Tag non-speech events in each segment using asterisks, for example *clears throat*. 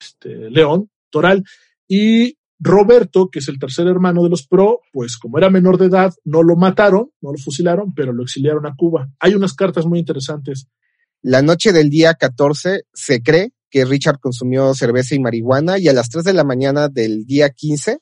este, León, Toral, y Roberto, que es el tercer hermano de los Pro, pues como era menor de edad, no lo mataron, no lo fusilaron, pero lo exiliaron a Cuba. Hay unas cartas muy interesantes. La noche del día 14 se cree que Richard consumió cerveza y marihuana y a las 3 de la mañana del día 15,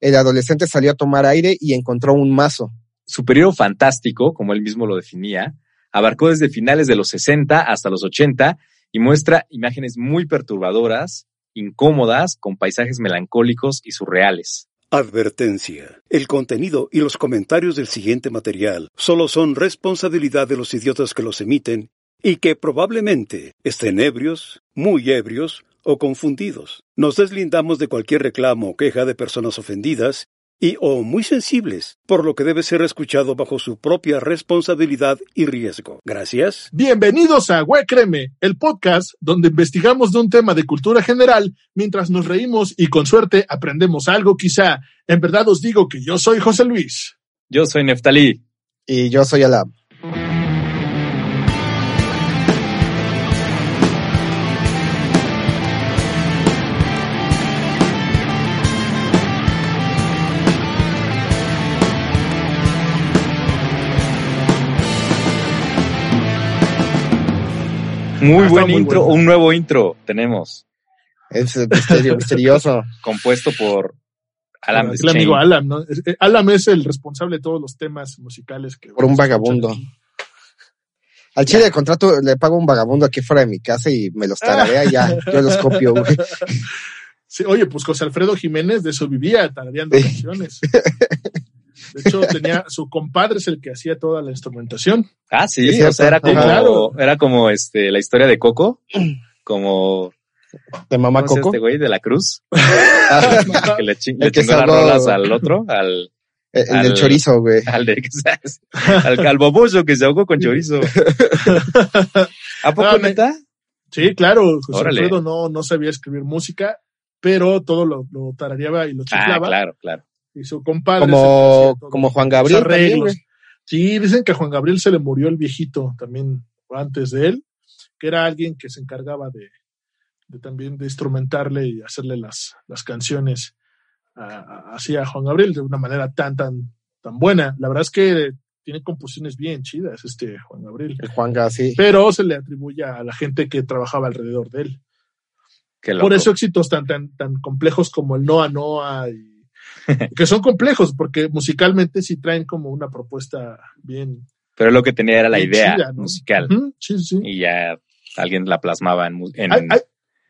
el adolescente salió a tomar aire y encontró un mazo. Su periodo fantástico, como él mismo lo definía, abarcó desde finales de los 60 hasta los 80 y muestra imágenes muy perturbadoras, incómodas, con paisajes melancólicos y surreales. Advertencia. El contenido y los comentarios del siguiente material solo son responsabilidad de los idiotas que los emiten y que probablemente estén ebrios, muy ebrios o confundidos. Nos deslindamos de cualquier reclamo o queja de personas ofendidas y o muy sensibles, por lo que debe ser escuchado bajo su propia responsabilidad y riesgo. Gracias. Bienvenidos a Huecreme, el podcast donde investigamos de un tema de cultura general mientras nos reímos y con suerte aprendemos algo quizá. En verdad os digo que yo soy José Luis. Yo soy Neftalí. Y yo soy Alam. Muy ah, buen intro, un nuevo intro tenemos. Es misterio, misterioso. *laughs* Compuesto por Alam. Es el amigo Alam, ¿no? Eh, Alam es el responsable de todos los temas musicales que. Por un vagabundo. Al chile de contrato le pago un vagabundo aquí fuera de mi casa y me los tararea ya, *laughs* yo los copio, güey. Sí, oye, pues José Alfredo Jiménez de eso vivía, tarareando canciones. *laughs* De hecho, tenía *laughs* su compadre es el que hacía toda la instrumentación. Ah, sí, o sea, era como, era como este, la historia de Coco, como de mamá Coco. Este güey de la cruz. *laughs* *laughs* que le, ching, le chingó las rolas al otro, al. El, del chorizo, güey. Al de, al calvoboso que se ahogó con chorizo. ¿A poco ah, neta? Sí, claro. José Alfredo no, no sabía escribir música, pero todo lo, lo tarareaba y lo ah, chiflaba. Ah, claro, claro y su compadre. Como, como Juan Gabriel. sí, dicen que a Juan Gabriel se le murió el viejito también antes de él, que era alguien que se encargaba de, de también de instrumentarle y hacerle las, las canciones así a Juan Gabriel de una manera tan, tan, tan buena. La verdad es que tiene composiciones bien chidas este Juan Gabriel. El Juan sí. Pero se le atribuye a la gente que trabajaba alrededor de él. Por eso éxitos tan, tan, tan complejos como el Noa Noa y *laughs* que son complejos porque musicalmente sí traen como una propuesta bien. Pero lo que tenía era la idea musical. sí, sí. Y ya alguien la plasmaba en.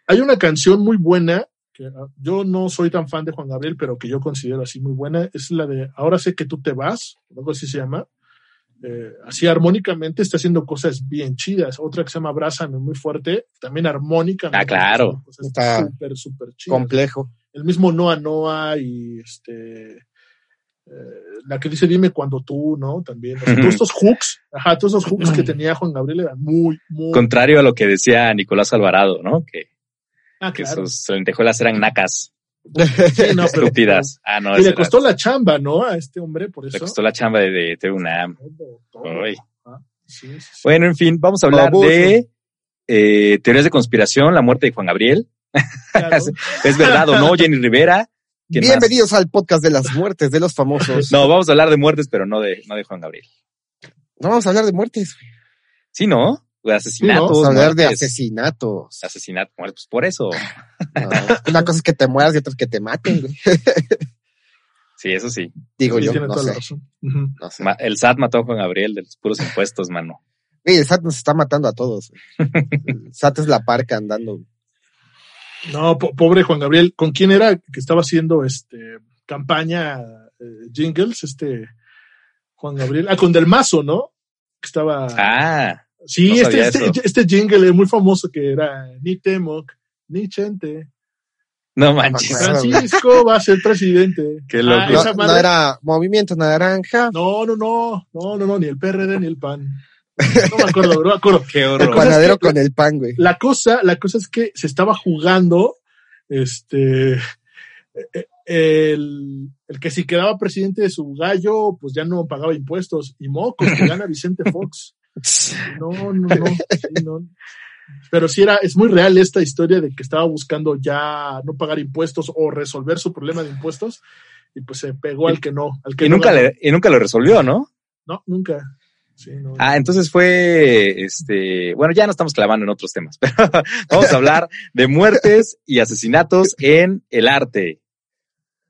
Hay, una canción muy buena que ah, yo no soy tan fan de Juan Gabriel, pero que yo considero así muy buena. Es la de Ahora sé que tú te vas, algo así se llama. Eh, así armónicamente está haciendo cosas bien chidas. Otra que se llama Abrázame, muy fuerte, también armónicamente. Ah, claro. Está súper, súper Complejo el mismo Noa Noa y este eh, la que dice dime cuando tú, ¿no? También. todos estos hooks, ajá, todos esos hooks que tenía Juan Gabriel eran muy, muy. Contrario a lo que decía Nicolás Alvarado, ¿no? Que, ah, que sus lentejuelas eran nacas. Sí, no, Estúpidas. Ah, no, y le costó la chamba, ¿no? A este hombre, por eso. Le costó la chamba de, de, una. Bueno, en fin, vamos a hablar de eh, teorías de conspiración, la muerte de Juan Gabriel. *laughs* es verdad o no, Jenny Rivera. Bienvenidos al podcast de las muertes de los famosos. No, vamos a hablar de muertes, pero no de, no de Juan Gabriel. No vamos a hablar de muertes. Sí, ¿no? De asesinatos. vamos a hablar de asesinatos. Asesinatos, pues por eso. una cosa es que te mueras y otra es que te maten, *laughs* Sí, eso sí. Digo yo, no sé. El SAT mató a Juan Gabriel de los puros impuestos, mano. el SAT nos está matando a todos. *laughs* El SAT es la parca andando. No, pobre Juan Gabriel. ¿Con quién era que estaba haciendo este campaña eh, jingles? Este Juan Gabriel. Ah, con Del Mazo, ¿no? Que estaba. Ah. Sí, este, este, este, jingle es muy famoso que era ni temo, ni Chente. No manches. Francisco va a ser presidente. *laughs* Qué loco. Ah, No, no era Movimiento Naranja, No, no, no, no, no, no, ni el PRD ni el PAN. No me acuerdo, no me acuerdo. Qué el horror. es panadero que- con el pan, güey. La cosa, la cosa es que se estaba jugando, este, eh, el, el que si quedaba presidente de su gallo, pues ya no pagaba impuestos. Y mocos, que gana Vicente Fox. *laughs* No, no, no, sí, no. Pero sí era, es muy real esta historia de que estaba buscando ya no pagar impuestos o resolver su problema de impuestos. Y pues se pegó al que no, al que Y no nunca, le, y nunca lo resolvió, ¿no? No, nunca. Sí, no. Ah, entonces fue, este, bueno, ya no estamos clavando en otros temas, *laughs* pero vamos a hablar de muertes y asesinatos en el arte.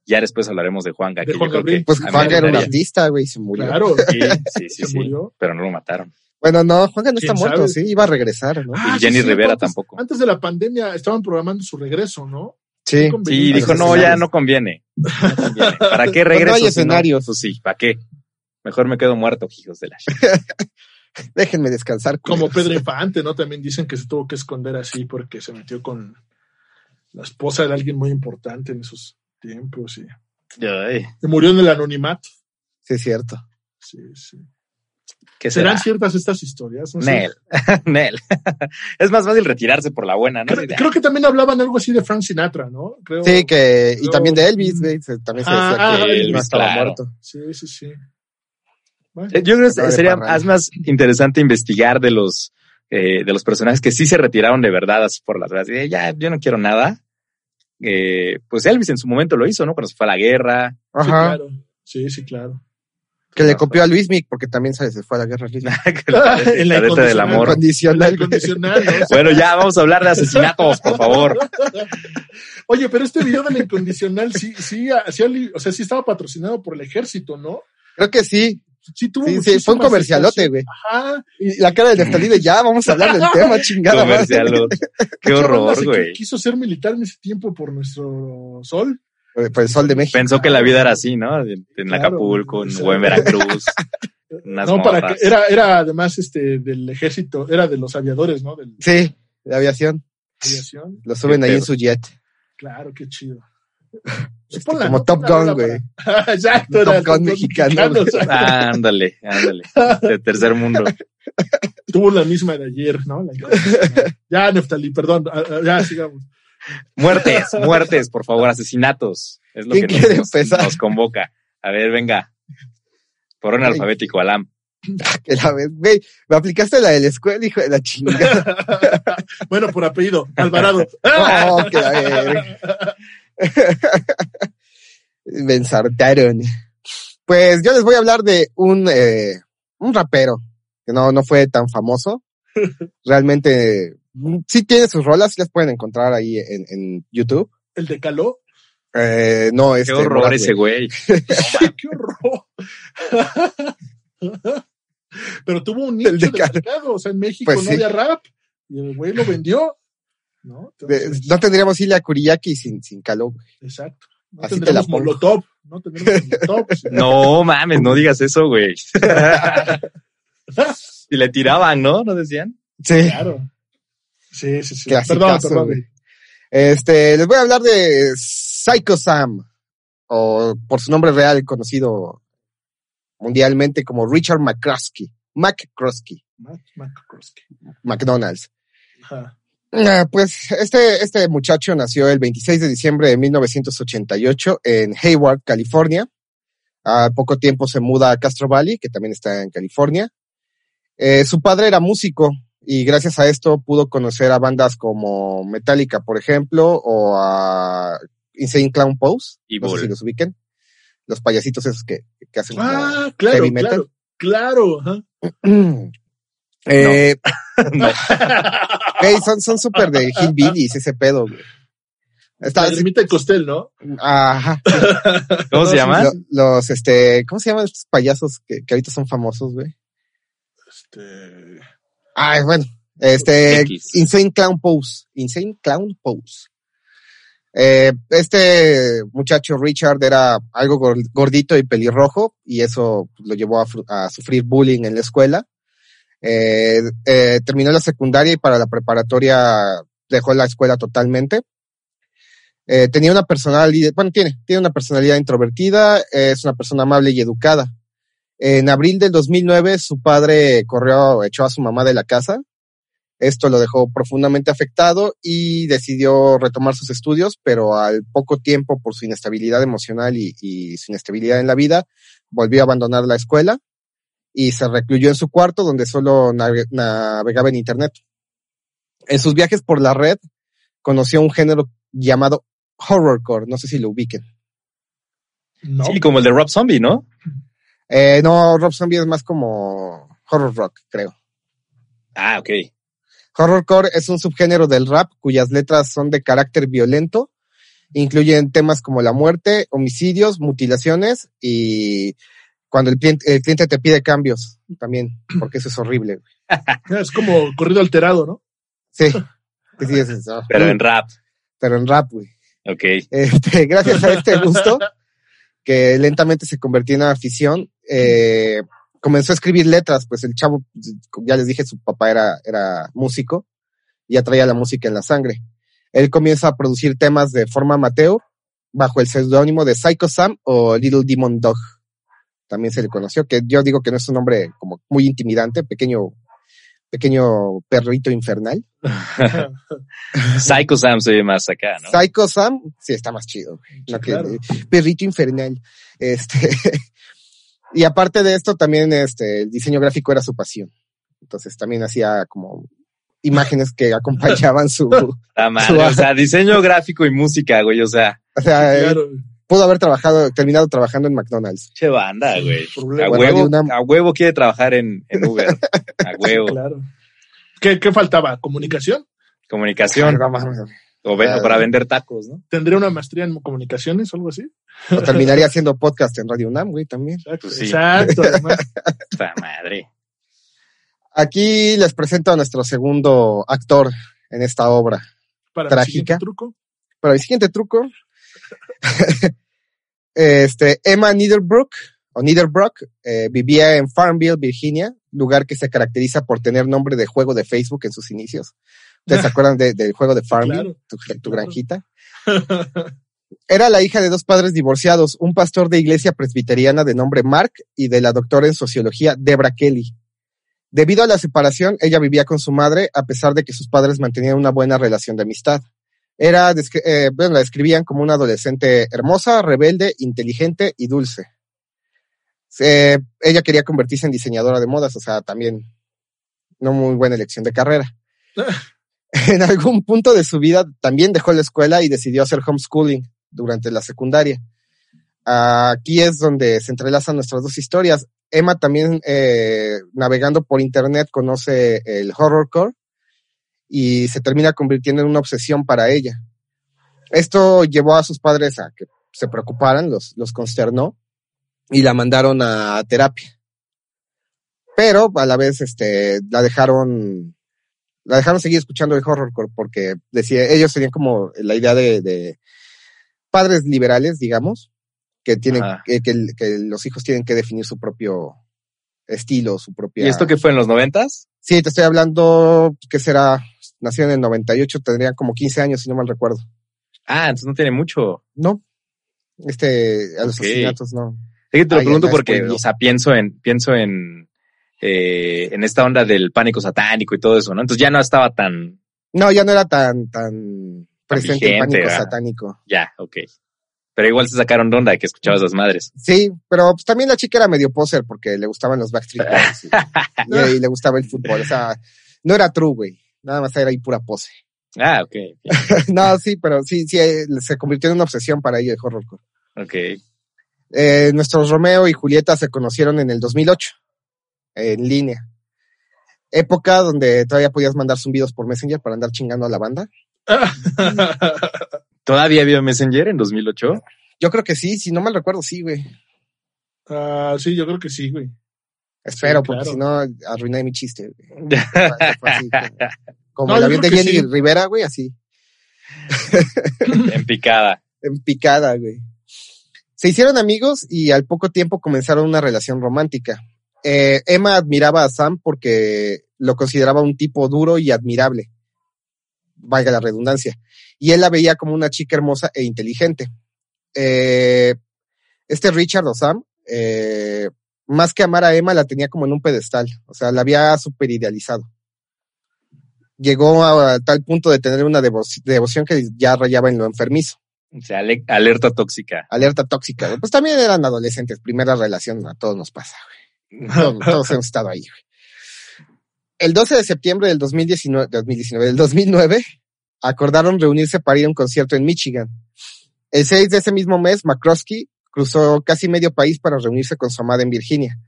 Ya después hablaremos de Juan Gabriel. Pues Juan era un artista, güey, se murió. claro. Sí, sí, sí, Se sí. murió. Pero no lo mataron. Bueno, no, Juan no está ¿Quién muerto, sabe? sí, iba a regresar, ¿no? Ah, Y Jenny sí, sí, Rivera antes- tampoco. Antes de la pandemia estaban programando su regreso, ¿no? Sí. Sí, dijo, no, ya no conviene. No conviene. ¿Para qué *laughs* No regreso? hay si no? escenarios. Pues sí, ¿para qué? Mejor me quedo muerto, hijos de la *laughs* Déjenme descansar. Como. Pedro Infante, ¿no? También dicen que se tuvo que esconder así porque se metió con la esposa de alguien muy importante en esos tiempos y, murió en el anonimato. Sí, es cierto. Sí, sí. ¿Qué será? ¿Serán ciertas estas historias? No. Nel. *laughs* Nel. *laughs* es más fácil retirarse por la buena, ¿no? Creo, creo que también hablaban algo así de Frank Sinatra, ¿no? Creo. Sí, que, y también de Elvis, güey, se- también se Ah, decía ah, que Elvis, no estaba claro. muerto. Sí, sí, sí. Bueno, Eh, Yo creo que sería más, más interesante investigar de los eh, de los personajes que sí se retiraron de verdad así por las gradas. Ya, yo no quiero nada. Eh, pues Elvis en su momento lo hizo, ¿no? Cuando se fue a la guerra. sí, Ajá. claro. Sí, sí, claro. Que le copió a Luis Mick, porque también se se fue a la guerra. *laughs* La *laughs* En la cadete del incondicional. amor. Condicional. El güey. condicional, ¿no? *laughs* Bueno, ya vamos a hablar de asesinatos, por favor. Oye, pero este video del incondicional sí, sí, sí, ali- o sea, sí estaba patrocinado por el ejército, ¿no? Creo que sí. Sí, tuvo Sí, sí, muchísima fue un comercialote, güey. Ajá. Y la cara del Neftalí de *laughs* ya, vamos a hablar del tema, *laughs* chingada. madre. Comercial. *laughs* Qué horror, güey. Quiso ser militar en ese tiempo por nuestro sol. El sol de México. Pensó que la vida era así, ¿no? En, en Claro, Acapulco, en, o sea, o en Veracruz. Unas no, para que, era, era además este del ejército, era de los aviadores, ¿no? De la Sí, de aviación. aviación. Lo suben Qué ahí en su jet. Claro, qué chido. Este, como. Top Gun, güey. *laughs* Exacto, Top Gun mexicano. Ah, *laughs* ándale, ándale. De tercer mundo. *laughs* Tuvo la misma de ayer, ¿no? La- ya, Neftali, perdón. Ya, sigamos. Muertes, muertes, por favor, asesinatos. Es lo ¿Quién que nos, quiere nos- empezar? nos convoca. A ver, venga. Por orden Ay. alfabético, Alam. Que la vez, güey, me aplicaste la de la escuela, hijo de la chingada. bueno, por apellido, Alvarado. Oh, que la. *laughs* Me ensartaron. Pues yo les voy a hablar de un, eh, un rapero que no, no fue tan famoso. *laughs* Realmente, sí tiene sus rolas, sí las pueden encontrar ahí en, en YouTube. El de Caló. Eh, no, Qué este. horror Morat, ese güey. *laughs* ¡Qué horror! Pero tuvo un El nicho de de, mercado. O sea, en México Pues no sí. había rap. Y el güey lo vendió. ¿No? De- Entonces, no tendríamos Ilya Kuriyaki sin, sin Caló. güey. Exacto. No Así te la tendremos pongo. Molotov. No tendremos Molotov. *laughs* No mames, no digas eso, güey. *laughs* y le tiraban, ¿no? ¿No decían? Sí. Claro. Sí, sí, sí. Clasicazo, Perdón, perdón. güey. Este, les voy a hablar de Psycho Sam, o por su nombre real conocido mundialmente como Richard McCroskey, McCroskey, McCroskey. McDonald's. Ajá. Ah, Pues este, este muchacho nació el 26 de diciembre de 1988 en Hayward, California. Al poco tiempo se muda a Castro Valley, que también está en California. Eh, su padre era músico y gracias a esto pudo conocer a bandas como Metallica, por ejemplo, o a Insane Clown Pose. Y no sé si los ubiquen. Los payasitos esos que, que hacen Ah, claro, heavy metal. claro. Claro. ajá. *clears throat* Eh, *laughs* *laughs* güey, son, son súper de hillbillies ese pedo, güey. Está, La ermita de Costel, ¿no? ajá. *laughs* ¿Cómo se sí, llama? Lo- los, este, ¿cómo se llaman estos payasos que, que ahorita son famosos, güey? Este. Ay, bueno, este, X. Insane Clown Pose, Insane Clown Pose. Eh, este muchacho Richard era algo gor- gordito y pelirrojo y eso lo llevó a sufrir bullying en la escuela. Eh, eh, terminó la secundaria y para la preparatoria dejó la escuela totalmente. Eh, tenía una personalidad, bueno, tiene, tiene una personalidad introvertida, es una persona amable y educada. En abril del 2009, su padre corrió, echó a su mamá de la casa. Esto lo dejó profundamente afectado y decidió retomar sus estudios, pero al poco tiempo, por su inestabilidad emocional y, y su inestabilidad en la vida, volvió a abandonar la escuela y se recluyó en su cuarto donde solo nave- navegaba en Internet. En sus viajes por la red, conoció un género llamado horrorcore, no sé si lo ubiquen. No. Sí, como el de Rob Zombie, ¿no? Eh, no, Rob Zombie es más como horror rock, creo. Ah, ok. Horrorcore es un subgénero del rap cuyas letras son de carácter violento, incluyen temas como la muerte, homicidios, mutilaciones y cuando el cliente, el cliente te pide cambios también, porque eso es horrible. *laughs* Es como corrido alterado, ¿no? Sí, sí, sí, es eso. Pero en rap. Pero en rap, güey. Ok. Este, *laughs* gracias a este gusto, que lentamente se convirtió en una afición, eh, comenzó a escribir letras, pues el chavo, ya les dije, su papá era, era músico, y ya traía la música en la sangre. Él comienza a producir temas de forma amateur, bajo el seudónimo de Psycho Sam o Little Demon Dog. También se le conoció, que yo digo que no es un nombre como muy intimidante, pequeño, pequeño perrito infernal. *laughs* Psycho Sam se ve más acá, ¿no? Psycho Sam, sí, está más chido. que- perrito infernal. Este, *laughs* y aparte de esto, también este, el diseño gráfico era su pasión. Entonces también hacía como imágenes que acompañaban su, *laughs* o madre. O sea, diseño gráfico y música, güey. O sea, sea, él Claro. Pudo haber trabajado, terminado trabajando en McDonald's. che banda, güey. A Bueno, una- a huevo quiere trabajar en, en Uber. *laughs* A huevo. Claro. ¿Qué, qué faltaba? ¿Comunicación? Comunicación. O, ven- o Claro. para vender tacos, ¿no? ¿Tendría una maestría en comunicaciones o algo así? O terminaría haciendo podcast en Radio UNAM, güey, también. Exacto. Pues sí. Exacto, *laughs* además. Esta madre. Aquí les presento a nuestro segundo actor en esta obra. Para Trágica. el siguiente truco. Para el siguiente truco, *laughs* este, Emma Niederbrook, o Niederbrook, eh, vivía en Farmville, Virginia, lugar que se caracteriza por tener nombre de juego de Facebook en sus inicios. ¿Ustedes se *laughs* acuerdan de- del juego de Farmville? claro. tu, tu claro. granjita. *laughs* Era la hija de dos padres divorciados, un pastor de iglesia presbiteriana de nombre Mark y de la doctora en sociología Debra Kelly. Debido a la separación, ella vivía con su madre, a pesar de que sus padres mantenían una buena relación de amistad. Era, eh, bueno, la describían como una adolescente hermosa, rebelde, inteligente y dulce. Eh, ella quería convertirse en diseñadora de modas, o sea, también no muy buena elección de carrera. *laughs* En algún punto de su vida también dejó la escuela y decidió hacer homeschooling durante la secundaria. Aquí es donde se entrelazan nuestras dos historias. Emma también, eh, navegando por internet, conoce el horrorcore y se termina convirtiendo en una obsesión para ella. Esto llevó a sus padres a que se preocuparan, los, los consternó y la mandaron a terapia. Pero a la vez, este, la dejaron, la dejaron seguir escuchando el horrorcore porque decía, ellos tenían como la idea de, de padres liberales, digamos, que tienen, que, que los hijos tienen que definir su propio estilo, su propia. ¿Y esto qué fue en los noventas? Sí, te estoy hablando, ¿qué será? Nació en el 98, tendría como 15 años, si no mal recuerdo. Ah, entonces no tiene mucho. No. Este, a los asesinatos no. Es que te lo pregunto porque, o sea, pienso en, pienso en, eh, en esta onda del pánico satánico y todo eso, ¿no? Entonces ya no estaba tan, No, ya no era tan, tan presente el vigente, pánico ¿verdad? satánico. ya, ok. Pero igual se sacaron onda de que escuchaba a esas madres. Sí, pero pues, también la chica era medio poser porque le gustaban los Backstreet Boys *laughs* y, y le gustaba el fútbol. O sea, no era true, güey. Nada más era ahí pura pose. Ah, ok, *laughs* no, sí, pero sí, sí, eh, se convirtió en una obsesión para ella el horrorcore. ok. Eh, nuestros Romeo y Julieta se conocieron en el 2008, en línea. Época donde todavía podías mandar zumbidos por Messenger para andar chingando a la banda. *laughs* ¿Todavía había Messenger en 2008? Yo creo que sí, si no mal recuerdo, sí, güey. Ah, sí, yo creo que sí, güey. Espero, Sí, porque claro. si no, arruiné mi chiste. güey. *laughs* Así. Como No, el avión de Jenny sí. Rivera, güey, así, en picada. *laughs* en picada, güey. Se hicieron amigos y al poco tiempo comenzaron una relación romántica. Eh, Emma admiraba a Sam porque lo consideraba un tipo duro y admirable. Valga la redundancia. Y él la veía como una chica hermosa e inteligente. Eh, este Richard Osam, eh, más que amar a Emma, la tenía como en un pedestal, o sea, la había super idealizado. Llegó a, tal punto de tener una devoción que ya rayaba en lo enfermizo. O sea, alerta tóxica. Alerta tóxica. Pues también eran adolescentes, primera relación, a todos nos pasa, güey. *laughs* Todos, hemos estado ahí, güey. El 12 de septiembre del 2019, 2019, del 2009, acordaron reunirse para ir a un concierto en Michigan. El 6 de ese mismo mes, McCroskey cruzó casi medio país para reunirse con su amada en Virginia.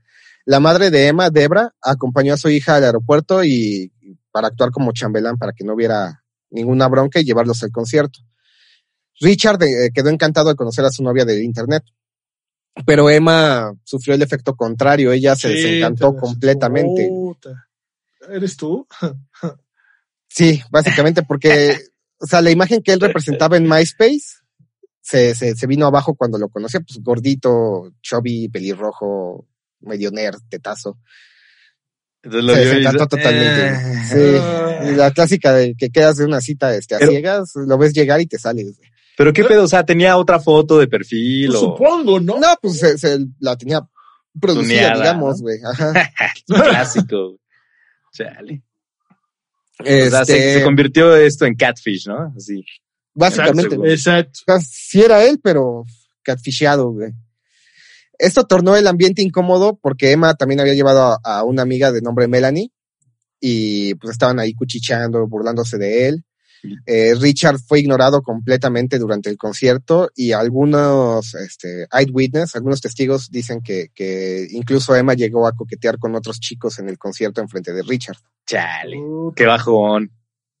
La madre de Emma, Debra, acompañó a su hija al aeropuerto y para actuar como chambelán para que no hubiera ninguna bronca y llevarlos al concierto. Richard eh, quedó encantado de conocer a su novia de internet, pero Emma sufrió el efecto contrario, ella se desencantó completamente. ¿Eres tú? sí, básicamente porque, o sea, la imagen que él representaba en MySpace se, se, se vino abajo cuando lo conoció, pues gordito, chubby, pelirrojo, medio nerd, tetazo. Entonces se encantó totalmente. Eh. sí, la clásica de que quedas de una cita este, a ciegas, lo ves llegar y te sales. Pero qué pedo, o sea, tenía otra foto de perfil pues o... Supongo, ¿no? No, pues se, la tenía producida, digamos, güey. Ajá. *laughs* Clásico. Chale. Este... O sea, se, se, convirtió esto en catfish, ¿no? Así. Básicamente. Exacto. Sí era él, pero catfisheado, güey. Esto tornó el ambiente incómodo porque Emma también había llevado a, una amiga de nombre Melanie y pues estaban ahí cuchicheando, burlándose de él. Eh, Richard fue ignorado completamente durante el concierto y algunos este, eyewitness, algunos testigos dicen que, que incluso Emma llegó a coquetear con otros chicos en el concierto en frente de Richard. Chale, qué bajón.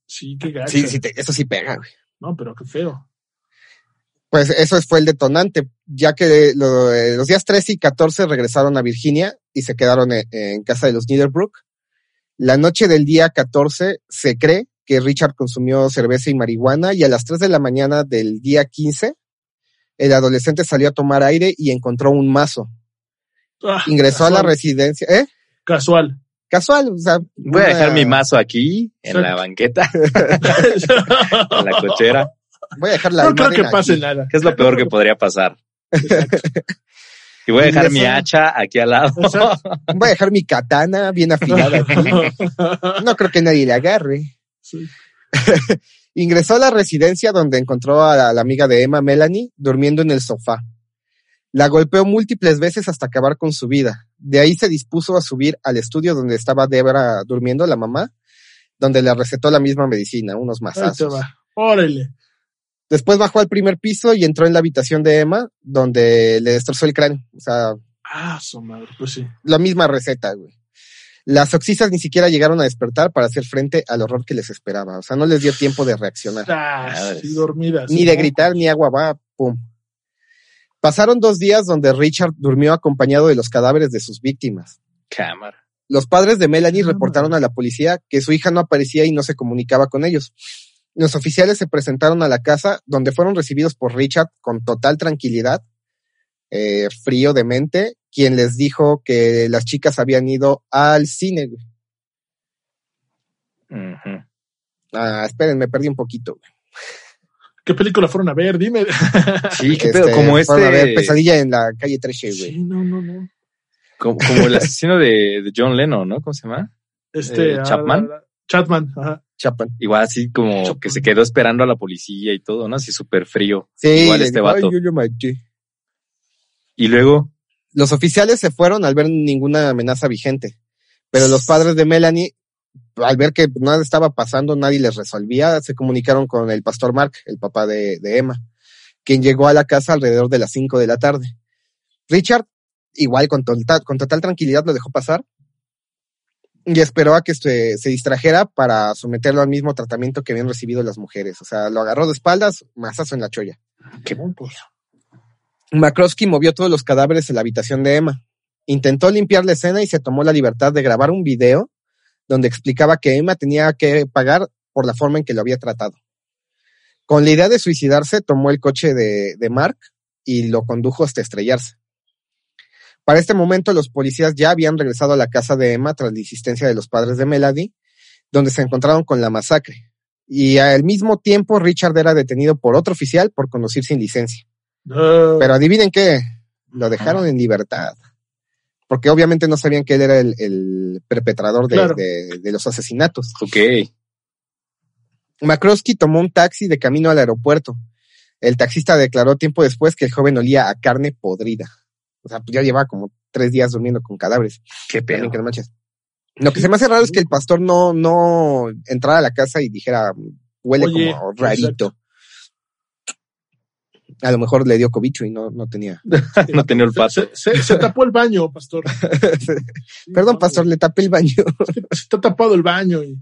Sí, qué gacho. Sí, sí, eso sí pega, güey. No, pero qué feo. Pues eso fue el detonante, ya que eh, los días 13 y 14 regresaron a Virginia y se quedaron en, en casa de los Niederbrook. La noche del día 14 se cree que Richard consumió cerveza y marihuana y a las 3 de la mañana del día 15 el adolescente salió a tomar aire y encontró un mazo. Ah, Ingresó a la residencia, ¿eh? Casual. Casual, o sea. Voy a dejar mi mazo aquí, en la banqueta, *laughs* en la cochera. Voy a dejar la No creo que pase nada. ¿Qué es lo peor que podría pasar? Y voy a dejar mi hacha aquí al lado. Voy a dejar mi katana bien afilada aquí. *laughs* No creo que nadie le agarre. Sí. *laughs* Ingresó a la residencia donde encontró a la, a la amiga de Emma, Melanie, durmiendo en el sofá. La golpeó múltiples veces hasta acabar con su vida. De ahí se dispuso a subir al estudio donde estaba Debra durmiendo, la mamá, donde le recetó la misma medicina, unos masazos. va. Órale. Después bajó al primer piso y entró en la habitación de Emma, donde le destrozó el cráneo. O sea, Ah, su madre. Pues sí. la misma receta, güey. Las oxisas ni siquiera llegaron a despertar para hacer frente al horror que les esperaba. O sea, no les dio tiempo de reaccionar. Ah, Madres. sí, dormidas. Ni de gritar, ni agua va, pum. Pasaron dos días donde Richard durmió acompañado de los cadáveres de sus víctimas. Cámara. Los padres de Melanie reportaron a la policía que su hija no aparecía y no se comunicaba con ellos. Los oficiales se presentaron a la casa donde fueron recibidos por Richard con total tranquilidad, eh, frío de mente, quien les dijo que las chicas habían ido al cine. güey. Ujú. Ah, esperen, me perdí un poquito. güey. ¿Qué película fueron a ver? Dime. *laughs* Sí, qué pedo, como este, fueron a ver Pesadilla en la calle Treche, güey. Sí, no, no, no. como, como el asesino de, de John Lennon, ¿no? ¿Cómo se llama? Este. Eh, ah, Chapman. la- la- Chapman, ajá. Chapman. Igual así como Chapman. que se quedó esperando a la policía y todo, ¿no? Así súper frío. Sí, Igual este dijo, "Ay, vato. yo lo maté". Y luego, Los oficiales se fueron al ver ninguna amenaza vigente, pero los padres de Melanie, al ver que nada estaba pasando, nadie les resolvía, se comunicaron con el pastor Mark, el papá de, Emma, quien llegó a la casa alrededor de las 5 de la tarde. Richard, igual con total, con total tranquilidad, lo dejó pasar y esperó a que se, se distrajera para someterlo al mismo tratamiento que habían recibido las mujeres. O sea, lo agarró de espaldas, mazazo en la cholla. Qué pues. McCroskey movió todos los cadáveres en la habitación de Emma. Intentó limpiar la escena y se tomó la libertad de grabar un video donde explicaba que Emma tenía que pagar por la forma en que lo había tratado. Con la idea de suicidarse, tomó el coche de, de Mark y lo condujo hasta estrellarse. Para este momento, los policías ya habían regresado a la casa de Emma tras la insistencia de los padres de Melody, donde se encontraron con la masacre. Y al mismo tiempo, Richard era detenido por otro oficial por conducir sin licencia. Ah, Pero adivinen qué, lo dejaron en libertad. Porque obviamente no sabían que él era el, el perpetrador de, Claro. de- de los asesinatos. Ok. McCroskey tomó un taxi de camino al aeropuerto. El taxista declaró tiempo después que el joven olía a carne podrida. O sea, pues ya llevaba como tres días durmiendo con cadáveres. Qué También pedo. que no manches. Lo que se me hace raro es que el pastor no, no entrara a la casa y dijera, huele Oye, como rarito. A lo mejor le dio cobicho y no, no tenía. *laughs* No tenía olfato. se, se- se tapó el baño, pastor. *laughs* Sí, Perdón, no, pastor, le tapé el baño. *laughs* Se está tapado el baño y.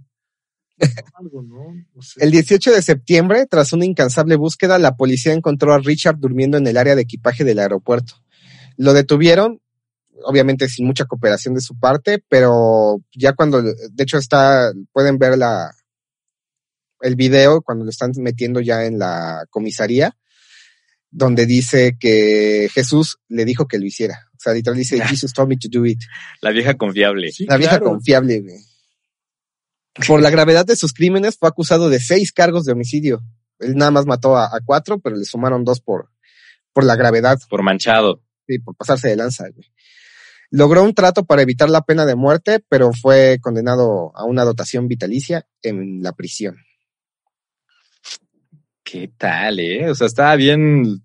Algo, ¿no? No sé. El 18 de septiembre, tras una incansable búsqueda, la policía encontró a Richard durmiendo en el área de equipaje del aeropuerto. Lo detuvieron, obviamente sin mucha cooperación de su parte, pero ya cuando, de hecho está, pueden ver la, el video cuando lo están metiendo ya en la comisaría, donde dice que Jesús le dijo que lo hiciera. O sea, literal dice, *laughs* Jesus told me to do it. La vieja confiable. Sí, La vieja claro. confiable, güey. Por la gravedad de sus crímenes fue acusado de seis cargos de homicidio. Él nada más mató a, a cuatro, pero le sumaron dos por, por la gravedad, Por manchado. sí, por pasarse de lanza, güey. Logró un trato para evitar la pena de muerte, pero fue condenado a una dotación vitalicia en la prisión. ¿Qué tal, eh? O sea, estaba bien.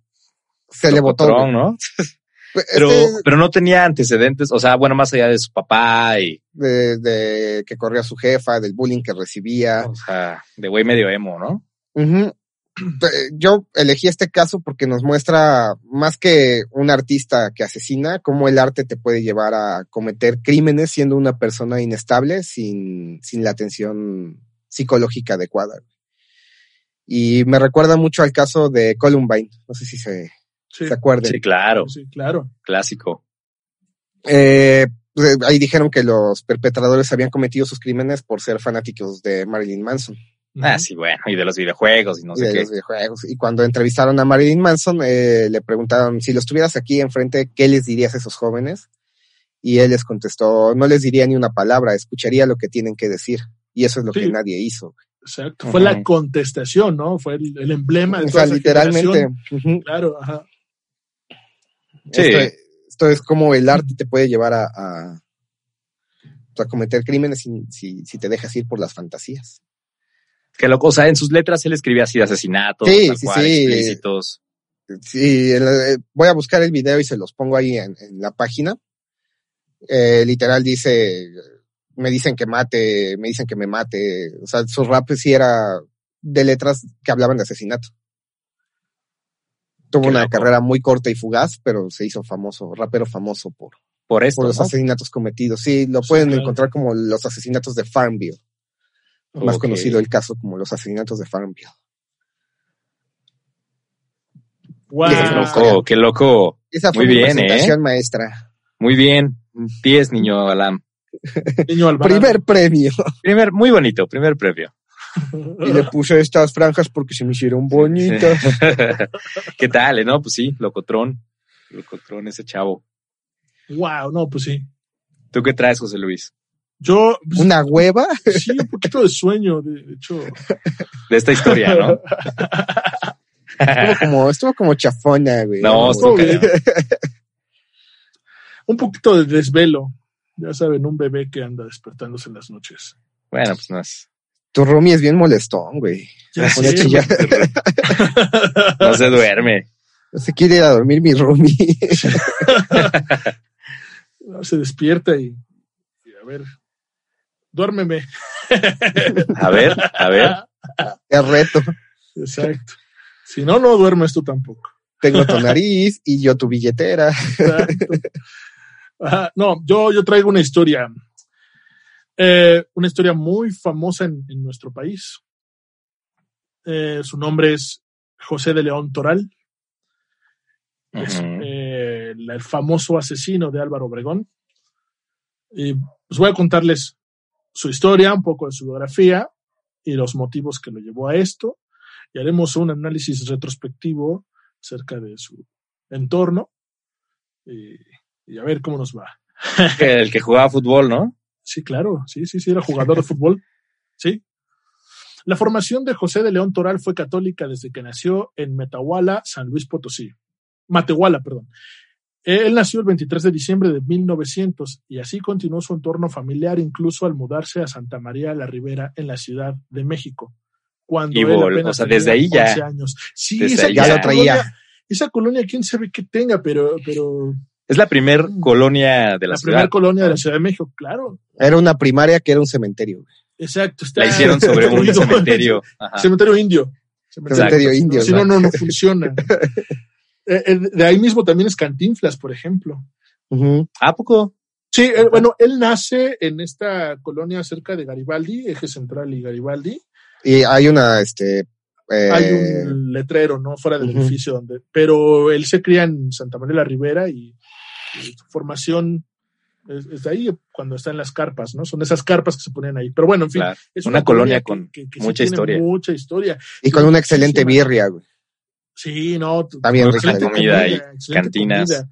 Se le. ¿no? Este, Pero, pero no tenía antecedentes. O sea, bueno, más allá de su papá y, de, de que corría su jefa, del bullying que recibía. o sea, de güey medio emo, ¿no? *clears throat* Yo elegí este caso porque nos muestra más que un artista que asesina, cómo el arte te puede llevar a cometer crímenes siendo una persona inestable sin, sin la atención psicológica adecuada. Y me recuerda mucho al caso de Columbine, no sé si se, Sí, se acuerden. Sí, claro. sí, claro. Clásico. Eh, pues, ahí dijeron que los perpetradores habían cometido sus crímenes por ser fanáticos de Marilyn Manson. Ah, sí, bueno. Y de los videojuegos y no y sé de qué. los videojuegos. Y cuando entrevistaron a Marilyn Manson, eh, le preguntaron si los tuvieras aquí enfrente, ¿qué les dirías a esos jóvenes? Y él les contestó, no les diría ni una palabra, escucharía lo que tienen que decir. Y eso es lo Sí. que nadie hizo. Exacto. Fue la contestación, ¿no? Fue el, el emblema de O toda sea, esa literalmente. Claro, ajá. Sí. Esto, esto es como el arte te puede llevar a, a, a cometer crímenes si, si, si te dejas ir por las fantasías. Que loco, o sea, en sus letras él escribía así de asesinatos, Sí, sí, cual, sí. explícitos. Sí, eh, voy a buscar el video y se los pongo ahí en, en la página. Eh, literal dice, me dicen que mate, me dicen que me mate. O sea, su rap sí era de letras que hablaban de asesinato. Tuvo Qué una loco. carrera muy corta y fugaz, pero se hizo famoso, rapero famoso por, Por esto, por los ¿no? asesinatos cometidos. Sí, lo pueden claro. encontrar como los asesinatos de Farmville. Más conocido el caso como los asesinatos de Farmville. Wow. Qué esa loco, qué loco. Esa fue Muy mi bien, ¿eh? maestra. Muy bien. 10, niño Alam. Primer premio. Primer, muy bonito, primer premio. Y le puse estas franjas porque se me hicieron bonitas. *laughs* ¿Qué tal, eh? No, pues sí, locotrón. Locotrón ese chavo. Wow, no, pues sí. ¿Tú qué traes, José Luis? Yo, pues, Una hueva. sí, un poquito de sueño, de, de hecho. De esta historia, ¿no? Estuvo como, estuvo como chafona, güey. No, estuvo un poquito de desvelo. Ya saben, un bebé que anda despertándose en las noches. Bueno, pues no es. Tu roomie es bien molestón, güey. Ya Se chillar. *laughs* No se duerme. No se quiere ir a dormir mi roomie. No, *laughs* se despierta y, y a ver, duérmeme. A ver, a ver. *laughs* Es reto. Exacto. Si no, no duermes tú tampoco. Tengo tu nariz y yo tu billetera. Exacto. No, yo, yo traigo una historia. eh, una historia muy famosa en, en nuestro país. Eh, su nombre es José de León Toral. Es eh, el, el famoso asesino de Álvaro Obregón. Y pues voy a contarles su historia, un poco de su biografía y los motivos que lo llevó a esto. Y haremos un análisis retrospectivo acerca de su entorno y, y a ver cómo nos va. *laughs* El que jugaba fútbol, ¿no? Sí, claro, sí, sí, sí, era jugador de fútbol. Sí. La formación de José de León Toral fue católica desde que nació en Metahuala, San Luis Potosí. Matehuala, perdón. Él nació el 23 de diciembre de 1900 y así continuó su entorno familiar incluso al mudarse a Santa María la Ribera en la Ciudad de México. Cuando Y él apenas o sea, tenía desde ahí ya- 11 años. Sí, esa, ya esa lo traía. Colonia, esa colonia, quién sabe qué tenga, pero, pero Es la primer Mm. colonia de la, la, ciudad. primera colonia de la Ciudad de México, claro. Era una primaria que era un cementerio. güey. Exacto. Está La hicieron sobre un *laughs* cementerio. Ajá. Cementerio indio. Cementerio indio. Si no, no, no funciona. *laughs* Eh, eh, de ahí mismo también es Cantinflas, por ejemplo. ¿A poco? Sí, eh, bueno, él nace en esta colonia cerca de Garibaldi, Eje Central y Garibaldi. Y hay una, este, eh, Hay un letrero, ¿no? Fuera del edificio donde. Pero él se cría en Santa María la Ribera y su formación es, es de ahí cuando está en las carpas, ¿no? Son esas carpas que se ponen ahí. Pero bueno, en fin. Claro. Es Una colonia con sí mucha tiene historia. Mucha historia. y con una excelente muchísima- birria, güey. Sí, no. Está bien rica la comida y cantinas. comida.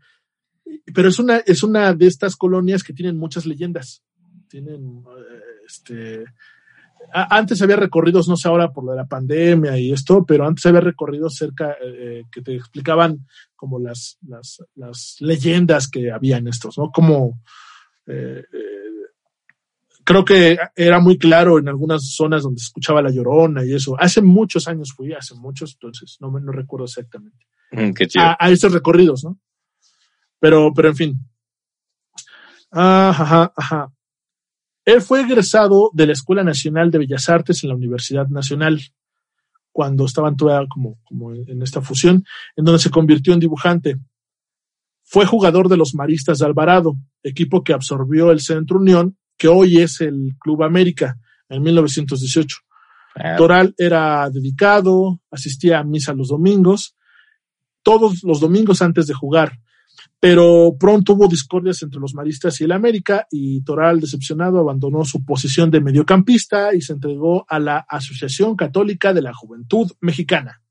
Pero es una, es una de estas colonias que tienen muchas leyendas. Tienen, eh, este, antes había recorridos, no sé ahora por lo de la pandemia y esto, pero antes había recorridos cerca eh, que te explicaban como las, las, las leyendas que había en estos, ¿no? Como, eh, eh, creo que era muy claro en algunas zonas donde se escuchaba la llorona y eso. Hace muchos años fui, hace muchos, entonces no, me- no recuerdo exactamente. Mm, qué chido. A, a estos recorridos, ¿no? Pero, pero en fin. Ah, Ajá, ajá. Él fue egresado de la Escuela Nacional de Bellas Artes en la Universidad Nacional, cuando estaban todavía como, como en esta fusión, en donde se convirtió en dibujante. Fue jugador de los Maristas de Alvarado, equipo que absorbió el Centro Unión, que hoy es el Club América, en 1918. Ah, Toral era dedicado, asistía a misa los domingos, todos los domingos antes de jugar. Pero pronto hubo discordias entre los maristas y el América y Toral, decepcionado, abandonó su posición de mediocampista y se entregó a la Asociación Católica de la Juventud Mexicana,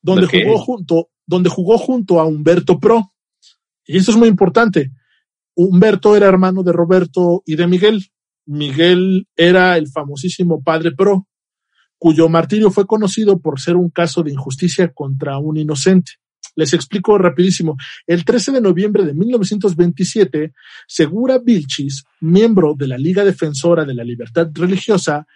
donde, jugó, junto, donde jugó junto a Humberto Pro. Y esto es muy importante. Humberto era hermano de Roberto y de Miguel. Miguel era el famosísimo padre Pro, cuyo martirio fue conocido por ser un caso de injusticia contra un inocente. Les explico rapidísimo. El 13 de noviembre de 1927, Segura Vilchis, miembro de la Liga Defensora de la Libertad Religiosa,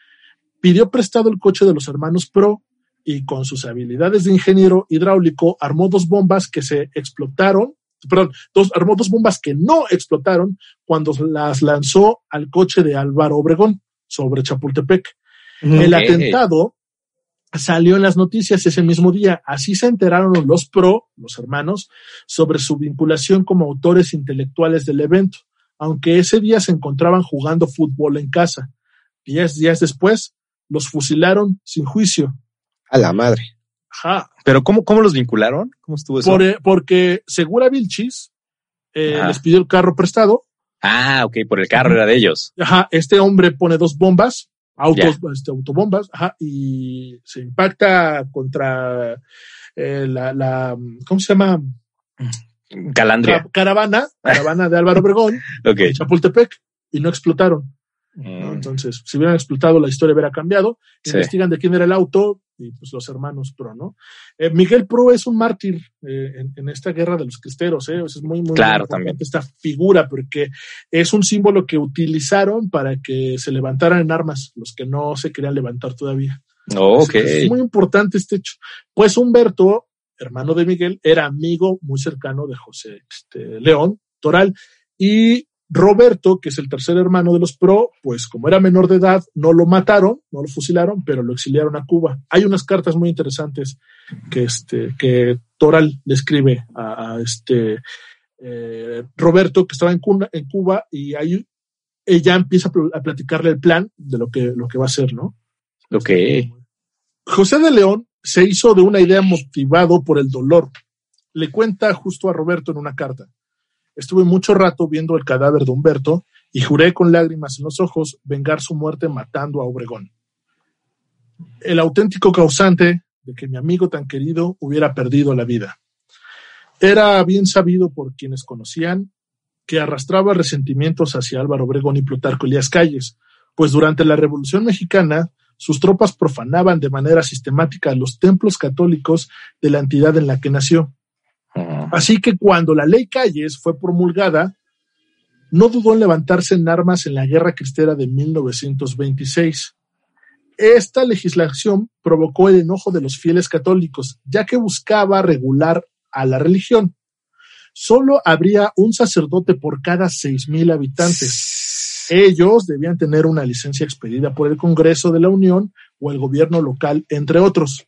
pidió prestado el coche de los hermanos Pro y con sus habilidades de ingeniero hidráulico armó dos bombas que se explotaron, perdón, dos, armó dos bombas que no explotaron cuando las lanzó al coche de Álvaro Obregón sobre Chapultepec. El atentado salió en las noticias ese mismo día. Así se enteraron los pro, los hermanos, sobre su vinculación como autores intelectuales del evento, aunque ese día se encontraban jugando fútbol en casa. Diez días después, los fusilaron sin juicio. A la madre. Ajá. Pero ¿cómo, cómo los vincularon? ¿Cómo estuvo eso? Por, eh, porque Segura Vilchis eh, Ajá. les pidió el carro prestado. Ah, ok, por el carro era de ellos. Ajá, este hombre pone dos bombas, autos, este, autobombas, ajá, y se impacta contra eh, la, la, ¿cómo se llama? Calandria. Ca- caravana, caravana de Álvaro Obregón, *laughs* Ok. en Chapultepec, y no explotaron. ¿No? Mm, Entonces, si hubieran explotado, la historia hubiera cambiado. Sí. Investigan de quién era el auto y pues los hermanos Pro, ¿no? Eh, Miguel Pro es un mártir eh, en, en esta guerra de los cristeros, ¿eh? Es muy, muy Claro, importante también. esta figura porque es un símbolo que utilizaron para que se levantaran en armas los que no se querían levantar todavía. Oh, ok. Es, es muy importante este hecho. Pues Humberto, hermano de Miguel, era amigo muy cercano de José este, León Toral y Roberto, que es el tercer hermano de los Pro, pues como era menor de edad, no lo mataron, no lo fusilaron, pero lo exiliaron a Cuba. Hay unas cartas muy interesantes que, este, que Toral le escribe a, a este eh, Roberto, que estaba en, Cuba, y ahí ella empieza a platicarle el plan de lo que, lo que va a hacer, ¿no? Ok. José de León se hizo de una idea motivado por el dolor. Le cuenta justo a Roberto en una carta. Estuve mucho rato viendo el cadáver de Humberto y juré con lágrimas en los ojos vengar su muerte matando a Obregón. El auténtico causante de que mi amigo tan querido hubiera perdido la vida. Era bien sabido por quienes conocían que arrastraba resentimientos hacia Álvaro Obregón y Plutarco Elías Calles, pues durante la Revolución Mexicana sus tropas profanaban de manera sistemática los templos católicos de la entidad en la que nació. Así que cuando la ley Calles fue promulgada, no dudó en levantarse en armas en la Guerra Cristera de 1926. Esta legislación provocó el enojo de los fieles católicos, ya que buscaba regular a la religión. Solo habría un sacerdote por cada 6.000 habitantes. Ellos debían tener una licencia expedida por el Congreso de la Unión o el gobierno local, entre otros.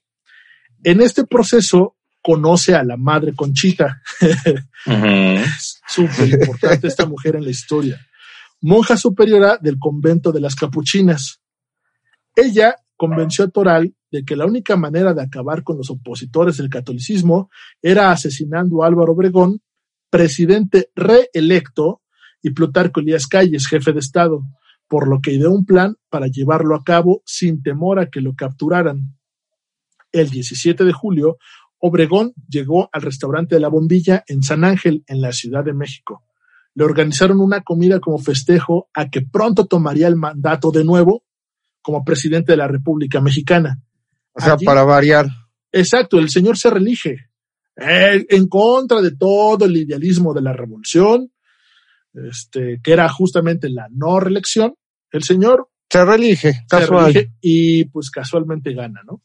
En este proceso conoce a la madre Conchita, es súper importante esta mujer en la historia. Monja superiora del convento de las capuchinas. Ella convenció a Toral de que la única manera de acabar con los opositores del catolicismo era asesinando a Álvaro Obregón, presidente reelecto, y Plutarco Elías Calles, jefe de Estado, por lo que ideó un plan para llevarlo a cabo sin temor a que lo capturaran. El 17 de julio, Obregón llegó al restaurante de la Bombilla en San Ángel, en la Ciudad de México. Le organizaron una comida como festejo a que pronto tomaría el mandato de nuevo como presidente de la República Mexicana. O sea, Allí- para variar. Exacto, el señor se reelige eh, en contra de todo el idealismo de la revolución, este, que era justamente la no reelección. El señor Se casual. reelige y pues casualmente gana, ¿no?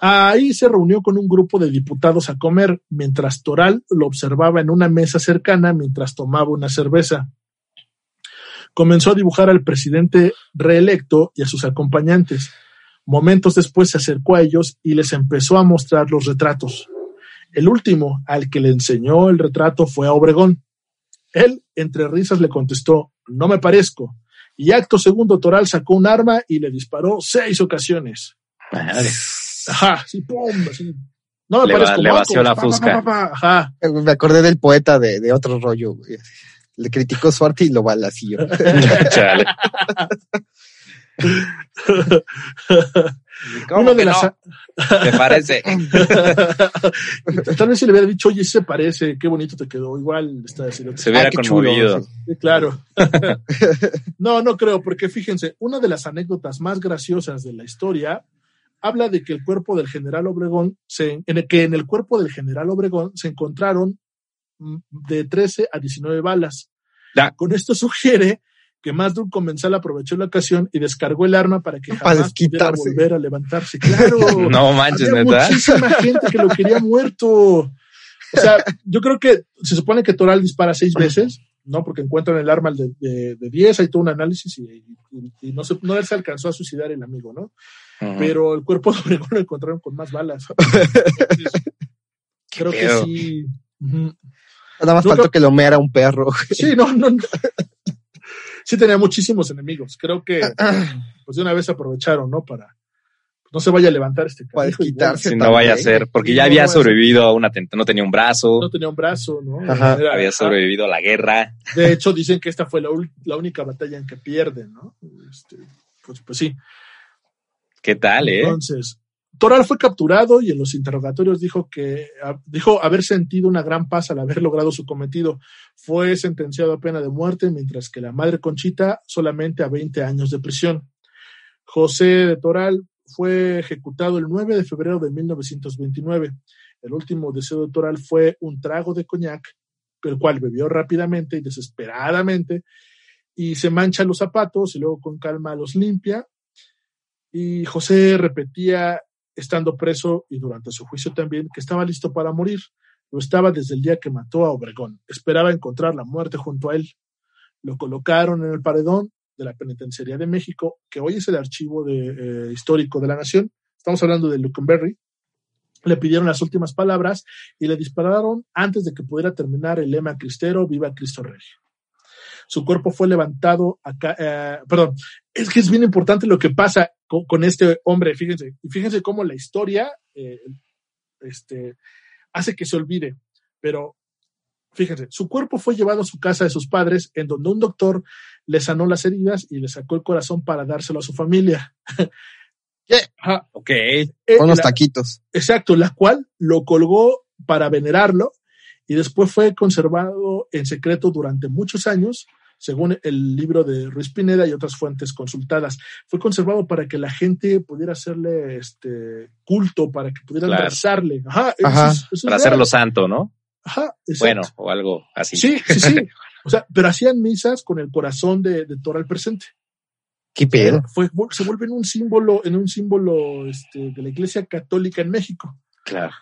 Ahí se reunió con un grupo de diputados a comer, mientras Toral lo observaba en una mesa cercana mientras tomaba una cerveza. Comenzó a dibujar al presidente reelecto y a sus acompañantes. Momentos después se acercó a ellos y les empezó a mostrar los retratos. El último al que le enseñó el retrato fue a Obregón. Él, entre risas, le contestó, no me parezco. Y acto segundo, Toral sacó un arma y le disparó seis ocasiones. Ajá, sí, pum, así. No me Le parezco. le vació la pa, pa, fusca. pa, pa, Ajá. Me acordé del poeta de, de otro rollo. güey. Le criticó su arte y lo balació. *laughs* Chale. *laughs* Uno de las, ¿Te parece? Tal vez si le hubiera dicho, oye, sí se parece, qué bonito te quedó. Igual está diciendo. Se hubiera Ah, chulo, conmovido. Sí, claro. *laughs* no, no creo, porque fíjense, una de las anécdotas más graciosas de la historia habla de que el cuerpo del general Obregón, se, en el, que en el cuerpo del general Obregón se encontraron mm, de 13 a 19 balas. Con esto sugiere que más de un comensal aprovechó la ocasión y descargó el arma para que Para jamás pudiera volver a levantarse. Claro. *laughs* No manches, Había muchísima gente que lo quería muerto. O sea, yo creo que se supone que Toral dispara seis veces, ¿no? Porque encuentran el arma de, de, de 10, hay todo un análisis y, y- y no, se, no se alcanzó a suicidar el amigo, ¿no? Pero el cuerpo *laughs* de Obregón lo encontraron con más balas. *laughs* Entonces, creo que sí. Ujú. Nada más Nunca- faltó que lo meara un perro. Sí, no, no, no. Sí tenía muchísimos enemigos. Creo que *clears throat* pues de una vez aprovecharon, ¿no? Para no se vaya a levantar este Para desquitarse. Si no vaya a ser, porque Sí, ya no había sobrevivido a una no tenía un brazo, no tenía un brazo, ¿no? Ajá. Era- había sobrevivido a la guerra. De hecho, dicen que esta fue la, ul- la única batalla en que pierden, ¿no? Este, pues, pues sí. ¿Qué tal, eh? Entonces, Toral fue capturado y en los interrogatorios dijo que a- dijo haber sentido una gran paz al haber logrado su cometido. Fue sentenciado a pena de muerte, mientras que la madre Conchita solamente a 20 años de prisión. José de Toral fue ejecutado el 9 de febrero de 1929. El último deseo de Toral fue un trago de coñac, el cual bebió rápidamente y desesperadamente, y se mancha los zapatos y luego con calma los limpia. Y José repetía, estando preso y durante su juicio también, que estaba listo para morir. Lo estaba desde el día que mató a Obregón. Esperaba encontrar la muerte junto a él. Lo colocaron en el paredón de la Penitenciaría de México, que hoy es el archivo eh, histórico de la nación. Estamos hablando de Luckenberry. Le pidieron las últimas palabras y le dispararon antes de que pudiera terminar el lema cristero, viva Cristo Rey. Su cuerpo fue levantado acá, eh, perdón, es que es bien importante lo que pasa con, con este hombre, fíjense, y fíjense cómo la historia eh, este, hace que se olvide, pero fíjense, su cuerpo fue llevado a su casa de sus padres, en donde un doctor le sanó las heridas y le sacó el corazón para dárselo a su familia. *laughs* Ajá. Ok. Eh, Con los taquitos. Exacto, la cual lo colgó para venerarlo y después fue conservado en secreto durante muchos años según el libro de Ruiz Pineda y otras fuentes consultadas. Fue conservado para que la gente pudiera hacerle este culto, para que pudieran Claro. rezarle. Ajá, eso es- eso es Para hacerlo santo, ¿no? Ajá, exacto. Bueno, o algo así. Sí, sí, sí. *laughs* O sea, pero hacían misas con el corazón de, de Toral presente. ¿Qué pedo? Fue, se vuelve en un símbolo, en un símbolo este, de la Iglesia Católica en México. Claro.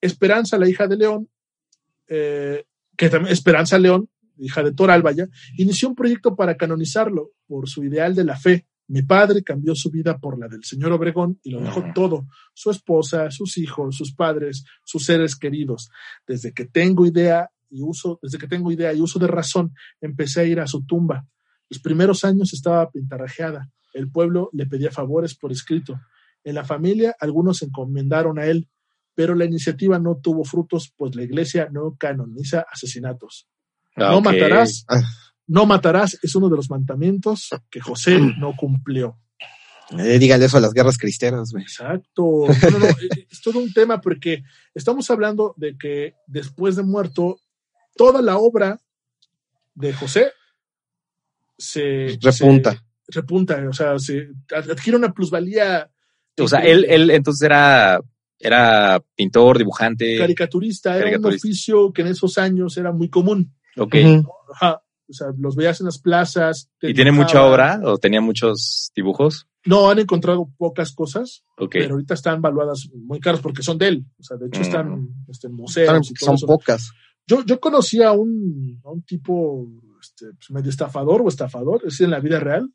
Esperanza, la hija de León, eh, que también Esperanza León, hija de Toral, vaya, inició un proyecto para canonizarlo por su ideal de la fe. Mi padre cambió su vida por la del señor Obregón y lo dejó Ujú. todo, su esposa, sus hijos, sus padres, sus seres queridos. Desde que tengo idea y uso, desde que tengo idea y uso de razón, empecé a ir a su tumba. Los primeros años estaba pintarrajeada. El pueblo le pedía favores por escrito. En la familia algunos se encomendaron a él, pero la iniciativa no tuvo frutos, pues la iglesia no canoniza asesinatos. Ah, No matarás, Ah. no matarás es uno de los mandamientos que José no cumplió. Eh, dígale eso a las guerras cristeras, güey. Exacto. No, no, no, *laughs* Es todo un tema porque estamos hablando de que después de muerto, toda la obra de José se Repunta. se- repunta, o sea, se adquiere una plusvalía. O sea, él, él entonces era, era pintor, dibujante. caricaturista, era un Caricaturista. oficio que en esos años era muy común. Ok. Ajá. O sea, los veías en las plazas. ¿Y tiene mucha obra o tenía muchos dibujos? No, han encontrado pocas cosas, Ok. pero ahorita están valuadas muy caras porque son de él. O sea, de hecho Mm. están este, en museos y todo Son eso. pocas. Yo, yo conocí a un, a un tipo este, pues, medio estafador o estafador, es en la vida real,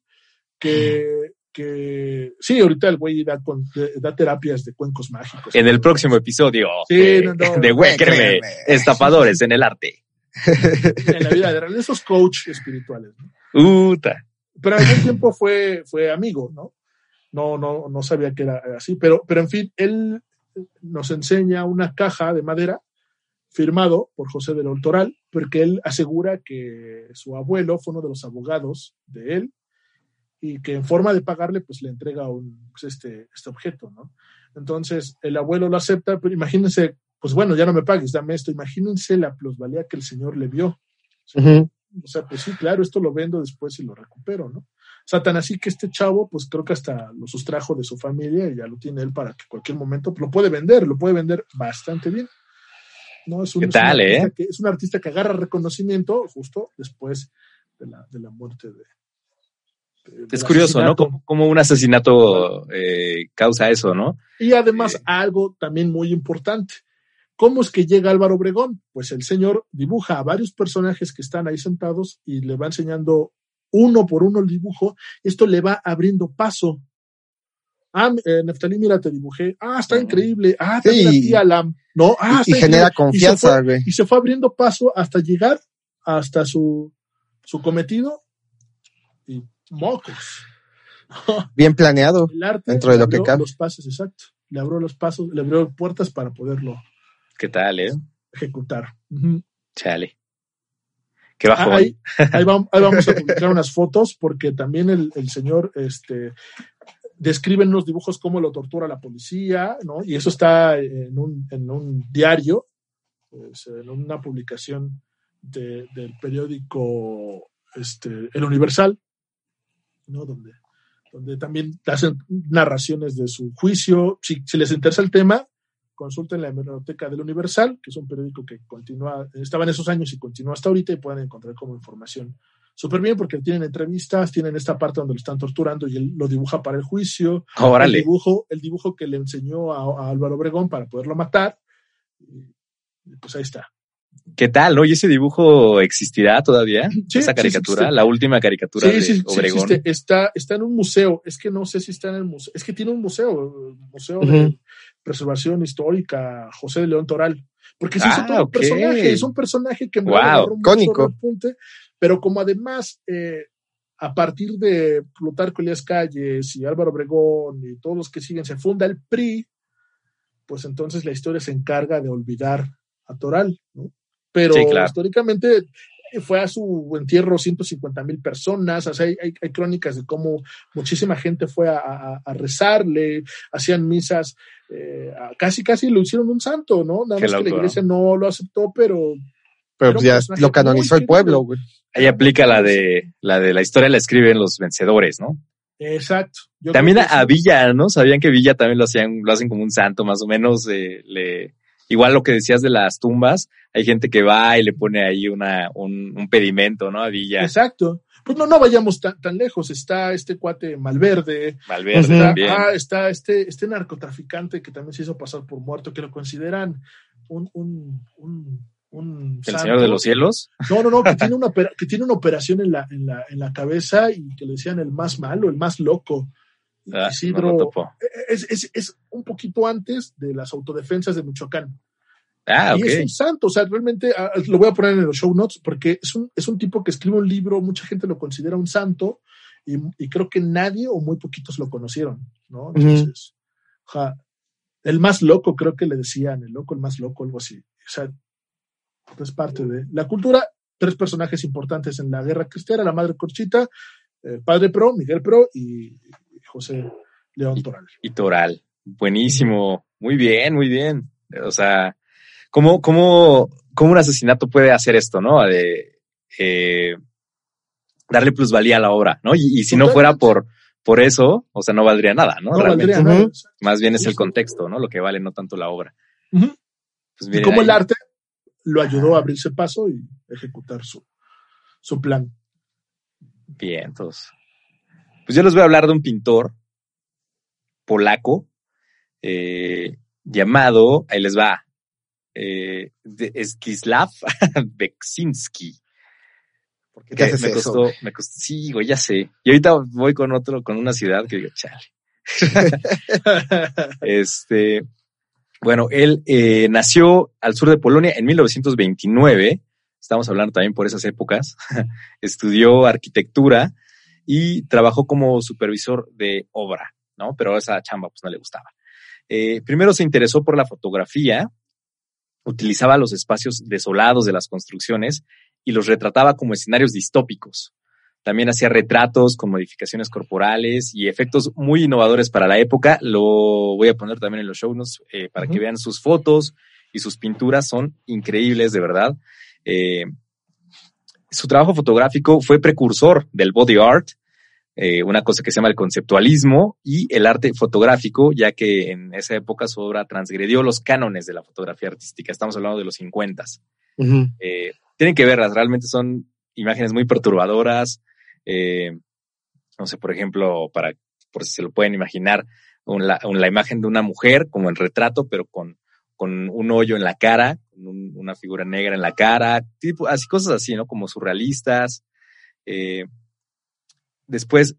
que, que sí, ahorita el güey da, con- da terapias de cuencos mágicos. En el próximo episodio Sí, de, no, no, *laughs* de Huéquerme, créeme. estafadores en el arte. En la vida real, esos coach espirituales. ¿no? Uta. Pero al mismo tiempo fue, fue amigo, ¿no? No, no, no sabía que era así, pero, pero en fin, él nos enseña una caja de madera firmado por José de León Toral, porque él asegura que su abuelo fue uno de los abogados de él y que en forma de pagarle, pues le entrega un, pues, este, este objeto, ¿no? Entonces, el abuelo lo acepta, pero imagínense, pues bueno, ya no me pagues, dame esto, imagínense la plusvalía que el señor le vio. O sea, pues sí, claro, esto lo vendo después y lo recupero, ¿no? O sea, tan así que este chavo, pues creo que hasta lo sustrajo de su familia y ya lo tiene él para que cualquier momento pues, lo puede vender, lo puede vender bastante bien. ¿no? Es un, ¿Qué es un tal, eh? que, es un artista que agarra reconocimiento justo después de la, de la muerte de. de- Es curioso, ¿no? como un asesinato eh, causa eso, ¿no? Y además Eh. algo también muy importante. ¿Cómo es que llega Álvaro Obregón? Pues el señor dibuja a varios personajes que están ahí sentados y le va enseñando uno por uno el dibujo. Esto le va abriendo paso. Ah, eh, Neftalí, mira, te dibujé. Ah, está increíble. Ah, Sí. también a ti, Alam. No, ah, y está genera. Y se confianza, güey. y se fue abriendo paso hasta llegar hasta su, su cometido y mocos. *laughs* Bien planeado. El arte Dentro de lo que abrió cabe. los pasos, exacto. Le abrió los pasos, le abrió puertas para poderlo ¿Qué tal, eh? ejecutar. Chale. Qué Ah, bajón. ahí, ahí vam- ahí vamos a *laughs* publicar unas fotos porque también el, el señor este, describe en los dibujos cómo lo tortura la policía, ¿no? Y eso está en un, en un diario, pues, en una publicación de- del periódico este, El Universal, ¿no? Donde, donde también hacen narraciones de su juicio. Si, si les interesa el tema, consulten la hemeroteca del Universal, que es un periódico que continúa, estaba en esos años y continúa hasta ahorita y pueden encontrar como información súper bien porque tienen entrevistas, tienen esta parte donde lo están torturando y él lo dibuja para el juicio, el Órale. dibujo, el dibujo que le enseñó a, a Álvaro Obregón para poderlo matar. Pues ahí está. ¿Qué tal, no? ¿Y ese dibujo existirá todavía? Sí, Esa caricatura, la última caricatura Sí, de sí, Obregón. Está, está en un museo. Es que no sé si está en el museo. Es que tiene un museo, el Museo de. Preservación Histórica José de León Toral. Porque Ah, hizo todo un ok. personaje. Es un personaje que Wow, cónico. repunte, pero como además, eh, a partir de Plutarco Elías Calles y Álvaro Obregón y todos los que siguen, se funda el PRI, pues entonces la historia se encarga de olvidar a Toral, ¿no? Pero Sí, claro. históricamente fue a su entierro 150 mil personas, o sea, hay, hay- hay crónicas de cómo muchísima gente fue a, a- a rezarle, hacían misas, eh, a- casi casi lo hicieron un santo, ¿no? Nada Qué más que la iglesia no lo aceptó, pero Pero pues ya lo canonizó el pueblo, güey. Ahí aplica la de la de la historia la escriben los vencedores, ¿no? Exacto. Yo También a, a. Villa, ¿no? Sabían que Villa también lo hacían, lo hacen como un santo, más o menos. eh, le, igual lo que decías de las tumbas, hay gente que va y le pone ahí una, un, un pedimento, ¿no? A Villa, Exacto. Pues no, no vayamos tan, tan lejos. Está este cuate Malverde. Valverde Ujú. Está, también. ah, está este, este narcotraficante que también se hizo pasar por muerto, que lo consideran un, un, un, un El santo. Señor de los Cielos. No, no, no, que tiene *laughs* una, que tiene una operación en la, en, la, en la cabeza y que le decían el más malo, el más loco. Ah, Isidro, no lo topo. es, es, es un poquito antes de las autodefensas de Michoacán. Ah, Y es un santo, o sea, realmente ah, lo voy a poner en los show notes porque es un, es un tipo que escribe un libro, mucha gente lo considera un santo y, y creo que nadie o muy poquitos lo conocieron, ¿no? Entonces, ja, el más loco creo que le decían, el loco, el más loco, algo así. O sea, es parte de la cultura. Tres personajes importantes en la guerra cristiana, la madre Corchita, el padre Pro, Miguel Pro y José León Toral. Y Toral. Buenísimo. Muy bien, muy bien. O sea, ¿cómo, cómo, cómo un asesinato puede hacer esto, no? De eh, darle plusvalía a la obra, ¿no? Y, y si no fuera por, por eso, o sea, no valdría nada, ¿no? No Realmente. valdría nada. Más bien es el contexto, ¿no? Lo que vale, no tanto la obra. Pues Y cómo el arte lo ayudó a abrirse paso y ejecutar su, su plan. Bien, entonces. Pues yo les voy a hablar de un pintor polaco eh, llamado, ahí les va, eh, de Skislav *laughs* Beksinski. ¿Por qué te haces me eso? costó, me costó, sí, güey, ya sé. Y ahorita voy con otro, con una ciudad que digo, chale. *laughs* Este, bueno, él eh, nació al sur de Polonia en 1929. Estamos hablando también por esas épocas. *laughs* Estudió arquitectura y trabajó como supervisor de obra, ¿no? Pero esa chamba pues no le gustaba. Eh, primero se interesó por la fotografía, utilizaba los espacios desolados de las construcciones y los retrataba como escenarios distópicos. También hacía retratos con modificaciones corporales y efectos muy innovadores para la época. Lo voy a poner también en los show notes eh, para que vean sus fotos y sus pinturas. Son increíbles, de verdad. Eh, su trabajo fotográfico fue precursor del body art, eh, una cosa que se llama el conceptualismo y el arte fotográfico, ya que en esa época su obra transgredió los cánones de la fotografía artística. Estamos hablando de los 50. Ujú. Eh, tienen que verlas, realmente son imágenes muy perturbadoras. Eh, no sé, por ejemplo, para, por si se lo pueden imaginar, un- la, un- la imagen de una mujer como en retrato, pero con, con un hoyo en la cara, un- una figura negra en la cara, tipo, así cosas así, ¿no? Como surrealistas. Eh, después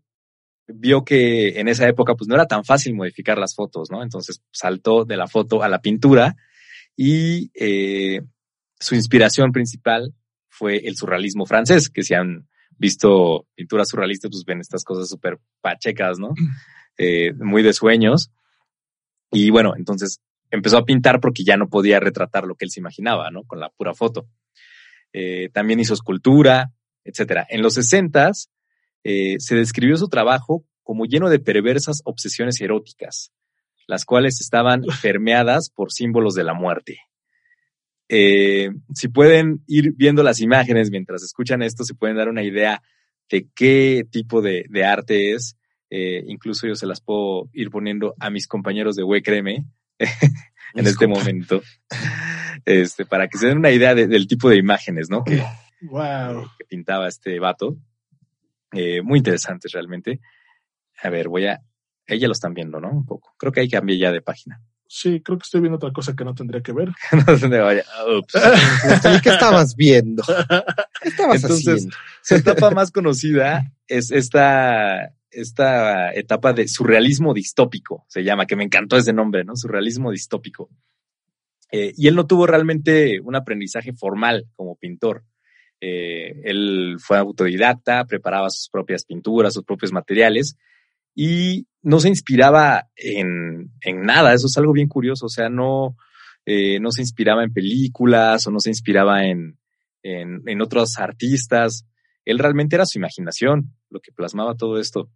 vio que en esa época pues no era tan fácil modificar las fotos, ¿no? Entonces saltó de la foto a la pintura y eh, su inspiración principal fue el surrealismo francés, que si han visto pinturas surrealistas, pues ven estas cosas súper pachecas, ¿no? Eh, muy de sueños. Y bueno, entonces empezó a pintar porque ya no podía retratar lo que él se imaginaba, ¿no? Con la pura foto. Eh, también hizo escultura, etcétera. En los sesentas eh, se describió su trabajo como lleno de perversas obsesiones eróticas, las cuales estaban permeadas por símbolos de la muerte. Eh, si pueden ir viendo las imágenes mientras escuchan esto, se pueden dar una idea de qué tipo de, de arte es. Eh, incluso yo se las puedo ir poniendo a mis compañeros de Wecreme *laughs* en este momento, este, para que se den una idea de- del tipo de imágenes, ¿no? Que, Wow. que pintaba este vato. Eh, muy interesantes realmente. A ver, voy a... Ella lo están viendo, ¿no? Un poco. Creo que ahí cambié ya de página. *laughs* Sí, creo que estoy viendo otra cosa que no tendría que ver. *laughs* no dónde vaya. Ups. ¿qué estabas viendo? ¿Qué estabas Entonces, haciendo? Su etapa más conocida es esta, esta etapa de surrealismo distópico, se llama, que me encantó ese nombre, ¿no? Surrealismo distópico. Eh, y él no tuvo realmente un aprendizaje formal como pintor. Eh, él fue autodidacta, preparaba sus propias pinturas, sus propios materiales y no se inspiraba en, en nada. Eso es algo bien curioso. O sea, no, eh, no se inspiraba en películas o no se inspiraba en, en, en otros artistas. Él realmente era su imaginación lo que plasmaba todo esto.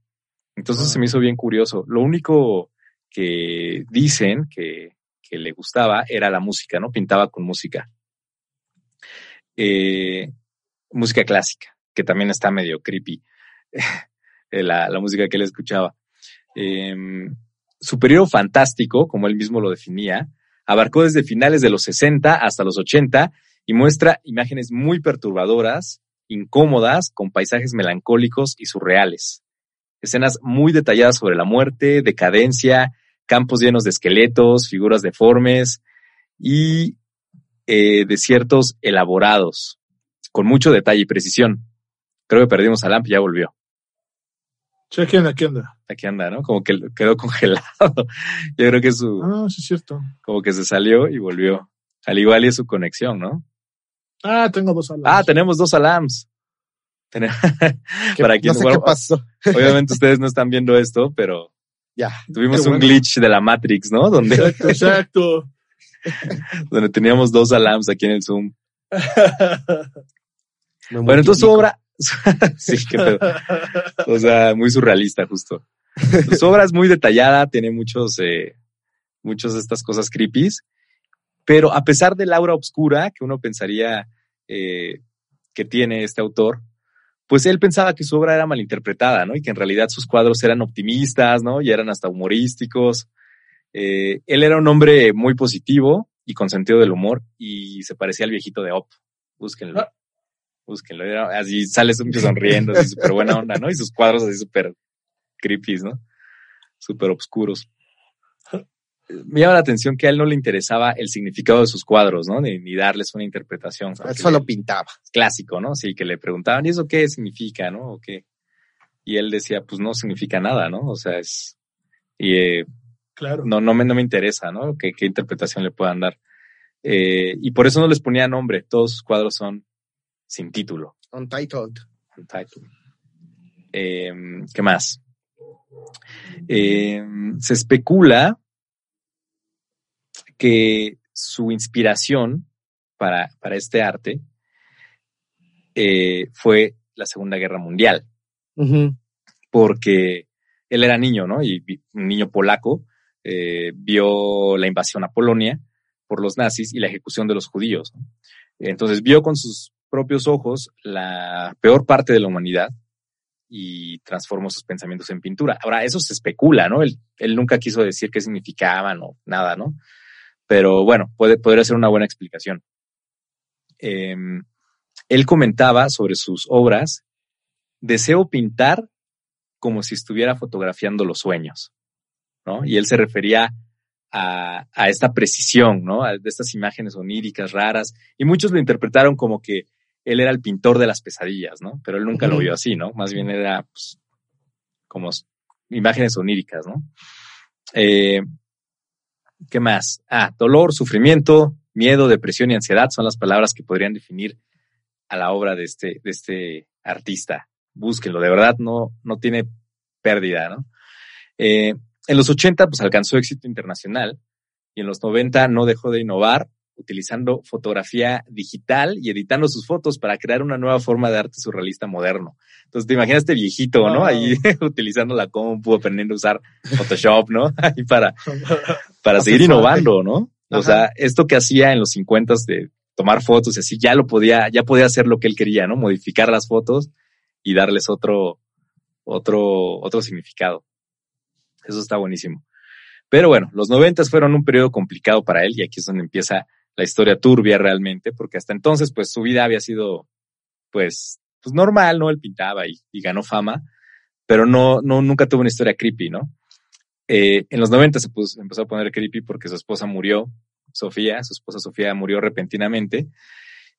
Entonces Ah. se me hizo bien curioso. Lo único que dicen que, que le gustaba era la música, ¿no? Pintaba con música. eh, música clásica, que también está medio creepy, *laughs* la, la, música que él escuchaba. Eh, su periodo fantástico, como él mismo lo definía, abarcó desde finales de los 60 hasta los 80 y muestra imágenes muy perturbadoras, incómodas, con paisajes melancólicos y surreales. Escenas muy detalladas sobre la muerte, decadencia, campos llenos de esqueletos, figuras deformes y eh, desiertos elaborados, con mucho detalle y precisión. Creo que perdimos a Lamp y ya volvió. Sí, aquí anda, aquí anda. Aquí anda, ¿no? Como que quedó congelado. *laughs* Yo creo que su. Ah, sí, es cierto. Como que se salió y volvió. Al igual y es su conexión, ¿no? Ah, tengo dos alams. Ah, tenemos dos alams. *laughs* Para quien no sé qué pasó. *laughs* Obviamente ustedes no están viendo esto, pero ya. Tuvimos un glitch de la Matrix, ¿no? Donde, exacto, *laughs* exacto. donde teníamos dos alams aquí en el Zoom. bueno, entonces su obra, sí, qué pedo. O sea, muy surrealista, justo. Su obra es muy detallada, tiene muchos, eh, muchos de estas cosas creepy, pero a pesar del aura oscura que uno pensaría eh, que tiene este autor, pues él pensaba que su obra era malinterpretada, ¿no? Y que en realidad sus cuadros eran optimistas, ¿no? Y eran hasta humorísticos. Eh, él era un hombre muy positivo y con sentido del humor y se parecía al viejito de Op. Búsquenlo. Ah. Búsquenlo. Era así sale sonriendo, así súper buena onda, ¿no? Y sus cuadros así súper creepy, ¿no? Súper oscuros me llama la atención que a él no le interesaba el significado de sus cuadros, ¿no? Ni, darles una interpretación. Él solo pintaba. Clásico, ¿no? Sí, que le preguntaban, ¿y eso qué significa, no? ¿O qué? Y él decía, pues no significa nada, ¿no? O sea, es... Y, eh, claro. No, no me, no me interesa, ¿no? ¿Qué, qué interpretación le puedan dar? Eh, y por eso no les ponía nombre. Todos sus cuadros son sin título. Untitled. Untitled. Eh, ¿Qué más? se especula que su inspiración para, para este arte eh, fue la Segunda Guerra Mundial. Porque él era niño, ¿no? Y un niño polaco eh, vio la invasión a Polonia por los nazis y la ejecución de los judíos. Entonces vio con sus propios ojos la peor parte de la humanidad y transformó sus pensamientos en pintura. Ahora, eso se especula, ¿no? Él, él nunca quiso decir qué significaban o nada, ¿no? Pero bueno, puede, podría ser una buena explicación. Em, él comentaba sobre sus obras, deseo pintar como si estuviera fotografiando los sueños, ¿no? Y él se refería a, a esta precisión, ¿no? de estas imágenes oníricas raras, y muchos lo interpretaron como que él era el pintor de las pesadillas, ¿no? Pero él nunca lo vio así, ¿no? Más bien era pues, como imágenes oníricas, ¿no? Eh, ¿Qué más? Ah, dolor, sufrimiento, miedo, depresión y ansiedad son las palabras que podrían definir a la obra de este, de este artista. Búsquenlo, de verdad no, no tiene pérdida, ¿no? Eh, en los 80 pues alcanzó éxito internacional y en los 90 no dejó de innovar utilizando fotografía digital y editando sus fotos para crear una nueva forma de arte surrealista moderno. Entonces te imaginas este viejito, ¿no? Ahí *laughs* utilizando la compu, aprendiendo a usar Photoshop, ¿no? *laughs* Ahí para, para seguir innovando, ¿no? O sea, esto que hacía en los 50 de tomar fotos y así, ya lo podía, ya podía hacer lo que él quería, ¿no? Modificar las fotos y darles otro, otro, otro significado. Eso está buenísimo. Pero bueno, los noventas fueron un periodo complicado para él y aquí es donde empieza la historia turbia realmente, porque hasta entonces, pues su vida había sido, pues, pues normal, ¿no? Él pintaba y, y ganó fama, pero no, no, nunca tuvo una historia creepy, ¿no? Eh, en los 90 se puso, empezó a poner creepy porque su esposa murió, Sofía, su esposa Sofía murió repentinamente,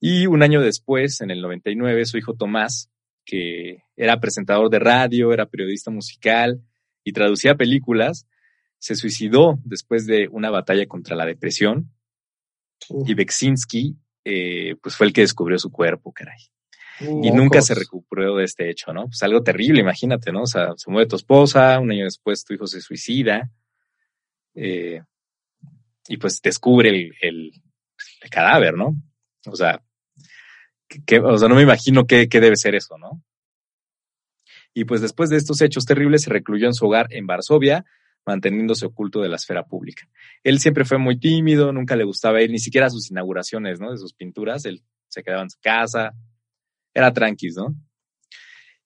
y un año después, en el 99, su hijo Tomás, que era presentador de radio, era periodista musical y traducía películas, se suicidó después de una batalla contra la depresión y Beksinski, eh, pues fue el que descubrió su cuerpo, caray. y nunca se recuperó de este hecho, ¿no? Pues algo terrible, imagínate, ¿no? O sea, se muere tu esposa, un año después tu hijo se suicida, eh, y pues descubre el, el, cadáver, ¿no? O sea, que, o sea, no me imagino qué, qué debe ser eso, ¿no? Y pues después de estos hechos terribles se recluyó en su hogar en Varsovia, manteniéndose oculto de la esfera pública. Él siempre fue muy tímido, nunca le gustaba ir, ni siquiera a sus inauguraciones, ¿no? De sus pinturas, él se quedaba en su casa, era tranquis, ¿no?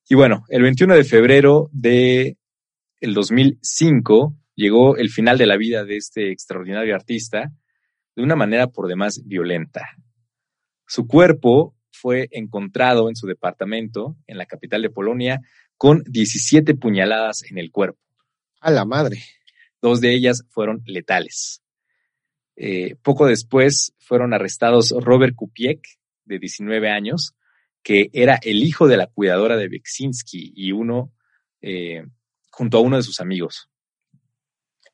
Y bueno, el 21 de febrero de el 2005 llegó el final de la vida de este extraordinario artista de una manera por demás violenta. Su cuerpo fue encontrado en su departamento en la capital de Polonia con 17 puñaladas en el cuerpo. A la madre. Dos de ellas fueron letales. Eh, poco después fueron arrestados Robert Kupiek, de 19 años, que era el hijo de la cuidadora de Beksinski y uno, eh, junto a uno de sus amigos.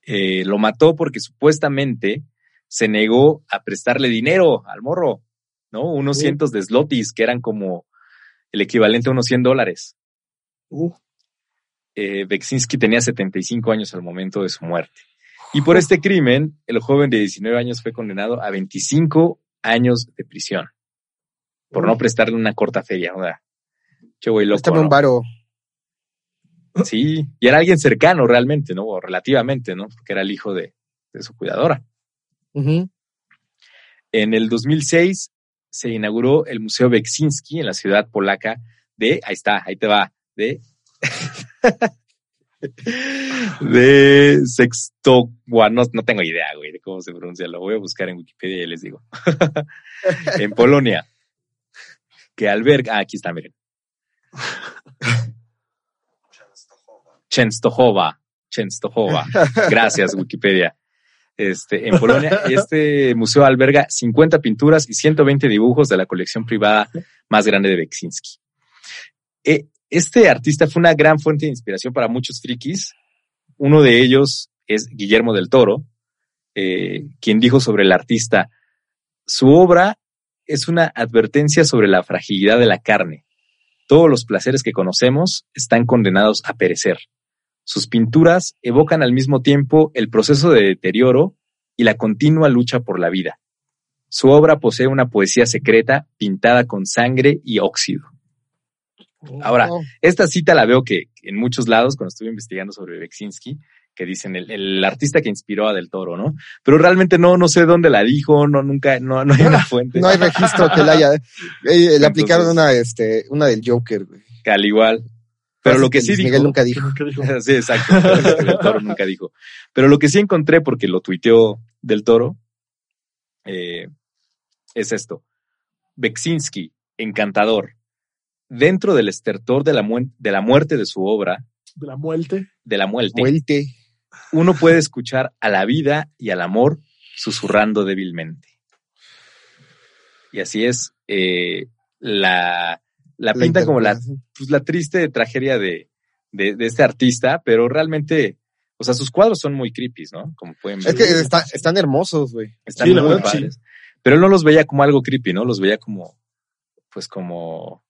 Eh, lo mató porque supuestamente se negó a prestarle dinero al morro, ¿no? Unos cientos de slotis, que eran como el equivalente a unos 100 dólares. Uh, Eh, Beksinski tenía 75 años al momento de su muerte. Y por este crimen, el joven de 19 años fue condenado a 25 años de prisión por no prestarle una corta feria. O sea, che, güey, loco, ¿no? un varo. Sí, y era alguien cercano realmente, ¿no? O relativamente, ¿no? Porque era el hijo de, de su cuidadora. En el 2006 se inauguró el Museo Beksinski en la ciudad polaca de, ahí está, ahí te va, de, *laughs* de Sexto, no, no tengo idea, güey, de cómo se pronuncia, lo voy a buscar en Wikipedia y les digo. *laughs* en Polonia, que alberga, ah, aquí está, miren. Częstochowa, Częstochowa. Gracias, Wikipedia. Este, en Polonia, este museo alberga 50 pinturas y 120 dibujos de la colección privada más grande de Beksinski. Eh, Este artista fue una gran fuente de inspiración para muchos frikis. Uno de ellos es Guillermo del Toro, eh, quien dijo sobre el artista, su obra es una advertencia sobre la fragilidad de la carne. Todos los placeres que conocemos están condenados a perecer. Sus pinturas evocan al mismo tiempo el proceso de deterioro y la continua lucha por la vida. Su obra posee una poesía secreta pintada con sangre y óxido. Ahora, Oh, esta cita la veo que en muchos lados, cuando estuve investigando sobre Beksinski, que dicen el, el artista que inspiró a Del Toro, ¿no? Pero realmente no, no sé dónde la dijo, no, nunca, no, no hay una *laughs* fuente. no hay registro que la haya. Eh, le aplicaron una, este, una del Joker, güey. Que al igual. Pero lo que sí Luis dijo. Miguel nunca dijo. *laughs* Sí, exacto. lo que Del Toro nunca dijo. Pero lo que sí encontré, porque lo tuiteó Del Toro, eh, es esto. Beksinski, encantador. Dentro del estertor de la, mu- de la muerte de su obra, De la muerte. de la muerte, Muelte. uno puede escuchar a la vida y al amor susurrando débilmente. Y así es, eh, la, la pinta como la, pues, la triste tragedia de, de, de este artista, pero realmente, o sea, sus cuadros son muy creepy, ¿no? Como pueden ver. Es que está- están hermosos, güey. Están Sí, muy. Pero él no los veía como algo creepy, ¿no? Los veía como, pues como,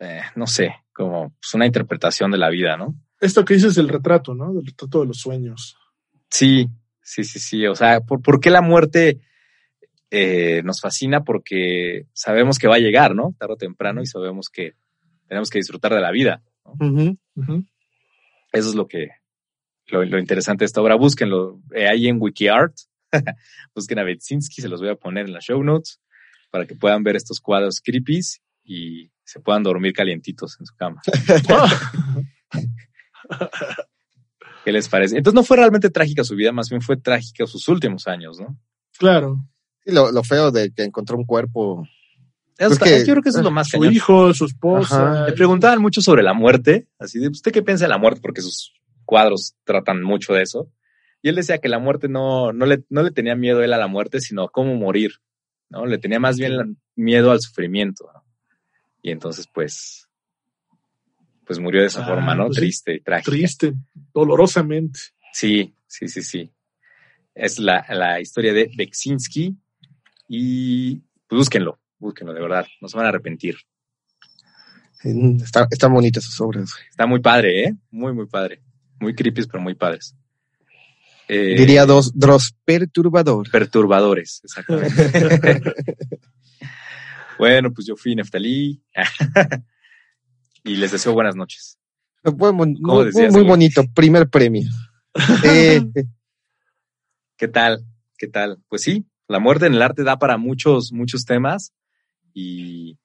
eh, no sé, como pues, una interpretación de la vida, ¿no? Esto que dices del retrato, ¿no? Del retrato de los sueños. Sí, sí, sí, sí. O sea, ¿por, por qué la muerte eh, nos fascina? Porque sabemos que va a llegar, ¿no? Tarde o temprano y sabemos que tenemos que disfrutar de la vida. ¿no? Eso es lo que, lo, lo interesante de esta obra. Búsquenlo eh, ahí en WikiArt. *laughs* Busquen a Betsinski, se los voy a poner en las show notes para que puedan ver estos cuadros creepies y se puedan dormir calientitos en su cama. *laughs* ¿Qué les parece? Entonces no fue realmente trágica su vida, más bien fue trágica sus últimos años, ¿no? Claro. Sí, lo, lo feo de que encontró un cuerpo. Eso Pues está- que- yo creo que eso es lo más Su cañón. hijo, su esposa. Ajá. Le preguntaban mucho sobre la muerte, así de, ¿usted qué piensa de la muerte? Porque sus cuadros tratan mucho de eso. Y él decía que la muerte no, no, le, no le tenía miedo él a la muerte, sino a cómo morir, ¿no? Le tenía más bien miedo al sufrimiento, ¿no? Y entonces, pues, pues murió de esa Ah, forma, ¿no? pues. Triste y trágica. Triste, dolorosamente. Sí, sí, sí, sí. Es la, la historia de Beksinski y pues, búsquenlo, búsquenlo, de verdad, no se van a arrepentir. Está- están bonitas sus obras. Está muy padre, ¿eh? Muy, muy padre. Muy creepy, pero muy padres. Eh, Diría dos, Dross perturbador. Perturbadores, exactamente. *laughs* *laughs* bueno, pues yo fui Neftalí. *laughs* y les deseo buenas noches. Muy, bonito, primer premio. Eh, *laughs* ¿Qué tal? ¿Qué tal? Pues sí, la muerte en el arte da para muchos, muchos temas y,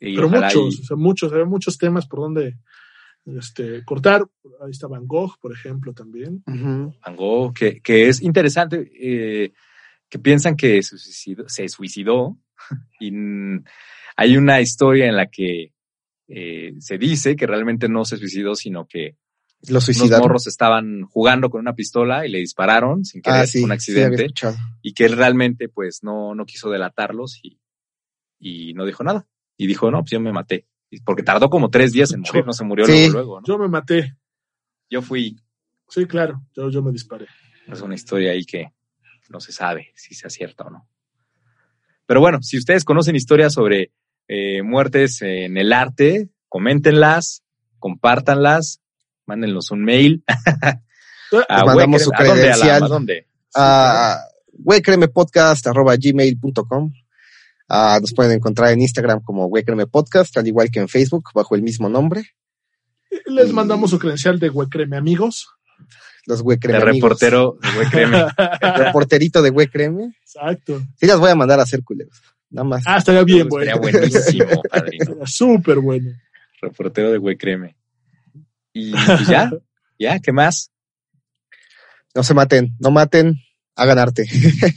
y Pero muchos, y- o sea, muchos, hay muchos temas por donde este, cortar. Ahí está Van Gogh, por ejemplo, también. Ujú. Van Gogh, que, que es interesante, eh, que piensan que se suicidó, se suicidó *laughs* y hay una historia en la que eh, se dice que realmente no se suicidó, sino que Lo unos suicidaron. morros estaban jugando con una pistola y le dispararon sin querer, Ah, sí, un accidente, y que él realmente pues no, no quiso delatarlos y, y no dijo nada. Y dijo, no, pues yo me maté. Porque tardó como tres días en morir, no se murió Sí. luego, luego, ¿no? Yo me maté. Yo fui, Sí, claro, yo, yo me disparé. Es una historia ahí que no se sabe si se acierta o no. Pero bueno, si ustedes conocen historias sobre eh, muertes en el arte, coméntenlas, compártanlas, mándennos un mail. *laughs* a mandamos su credencial. ¿A dónde? a gmail.com Ah, nos pueden encontrar en Instagram como Huecreme Podcast, al igual que en Facebook, bajo el mismo nombre. Les mandamos su credencial de Huecreme, amigos. Los El Huecreme amigos. reportero de Huecreme. *laughs* El reporterito de Huecreme. Exacto. Sí las voy a mandar a hacer culeros. Nada más. Ah, estaría bien, Estaría bueno. buenísimo, *laughs* padrino. Estaría Súper bueno. Reportero de Huecreme. Y pues ya, *laughs* ya, ¿qué más? No se maten, no maten, hagan arte.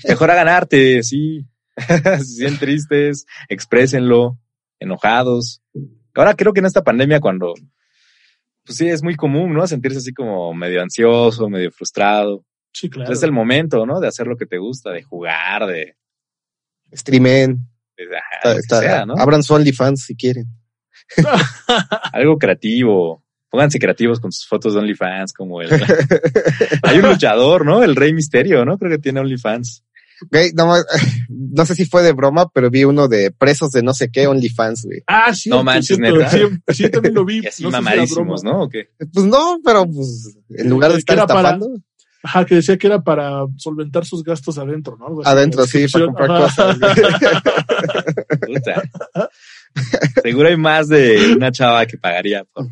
Mejor a ganarte, sí. si se sienten tristes, exprésenlo, enojados. Ahora creo que en esta pandemia cuando, pues sí, es muy común, ¿no? Sentirse así como medio ansioso, medio frustrado. Sí, claro. Es el momento, ¿no? De hacer lo que te gusta, de jugar, de, Streamen, de- de- está- lo que está- sea, ¿no? abran su OnlyFans si quieren. *laughs* Algo creativo. Pónganse creativos con sus fotos de OnlyFans, como el... *laughs* *laughs* Hay un luchador, ¿no? El Rey Misterio, ¿no? Creo que tiene OnlyFans. Güey, *laughs* no, sé si fue de broma, pero vi uno de presos de no sé qué OnlyFans, güey. Ah, sí. No manches, cierto, neta. Sí, sí, también lo vi. *laughs* Y así No mamadísimos, broma. ¿no? ¿O qué? Pues no, pero pues en lugar de Que estar era para- estafando, Ajá, que decía que era para solventar sus gastos adentro, ¿no? Algo adentro sí, para comprar Ajá. cosas. Puta. Seguro hay más de una chava que pagaría por,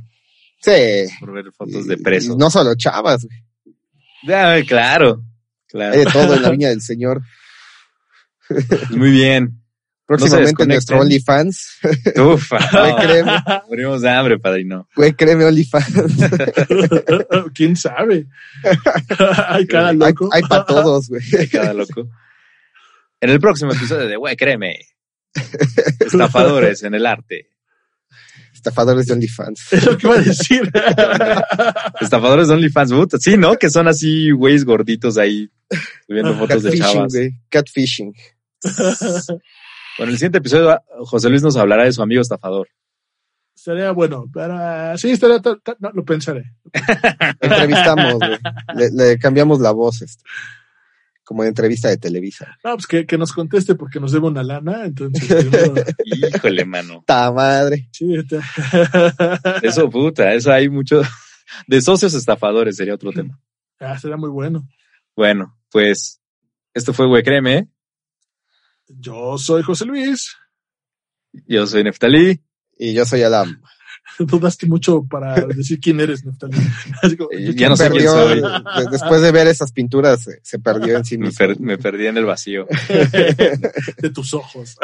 Sí. por ver fotos de presos. y No solo chavas, güey. Ah, claro, claro. Hay de todo en la *laughs* viña del señor. *laughs* Muy bien. Próximamente en nuestro. OnlyFans. *laughs* Ufa. Güey, créeme, Morimos de hambre, padrino. güey, créeme OnlyFans. *laughs* ¿Quién sabe? Hay cada Hay, loco. hay para todos, güey. Cada loco. En el próximo episodio de Güey, créeme. Estafadores en el arte. Estafadores de OnlyFans. Es lo que iba a decir. Estafadores de OnlyFans. Sí, ¿no? Que son así güeyes gorditos ahí subiendo fotos de Catfishing, chavas. güey. Catfishing. *laughs* Bueno, el siguiente episodio, José Luis nos hablará de su amigo estafador. Estaría bueno. Para... Sí, estaría. ta- ta- no, lo pensaré. Entrevistamos, güey. Le, le cambiamos la voz, este. Como en entrevista de Televisa. No, pues que, que nos conteste porque nos debe una lana. Entonces, primero- *laughs* Híjole, mano. ¡Ta madre! sí, está- *laughs* Eso, puta, eso hay mucho. De socios estafadores sería otro tema. Ah, sería muy bueno. Bueno, pues esto fue Güey, créeme. Yo soy José Luis. Yo soy Neftalí. Y yo soy Adam. Dudaste *laughs* mucho para *laughs* decir quién eres, Neftalí. *laughs* Como, Eh, ya no sé quién Perdió, soy. de- después de ver esas pinturas, se, se perdió en sí Me, mismo. per- me perdí en el vacío. de tus ojos.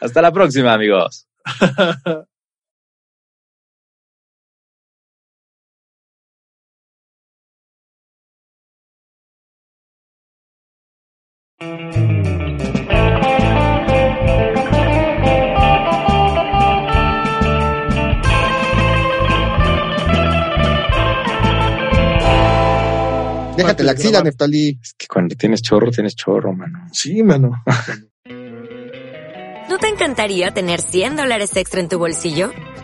Hasta la próxima, amigos. Déjate la axila, Neftali. Es que cuando tienes chorro, tienes chorro, mano. Sí, mano. ¿No te encantaría tener 100 dólares extra en tu bolsillo?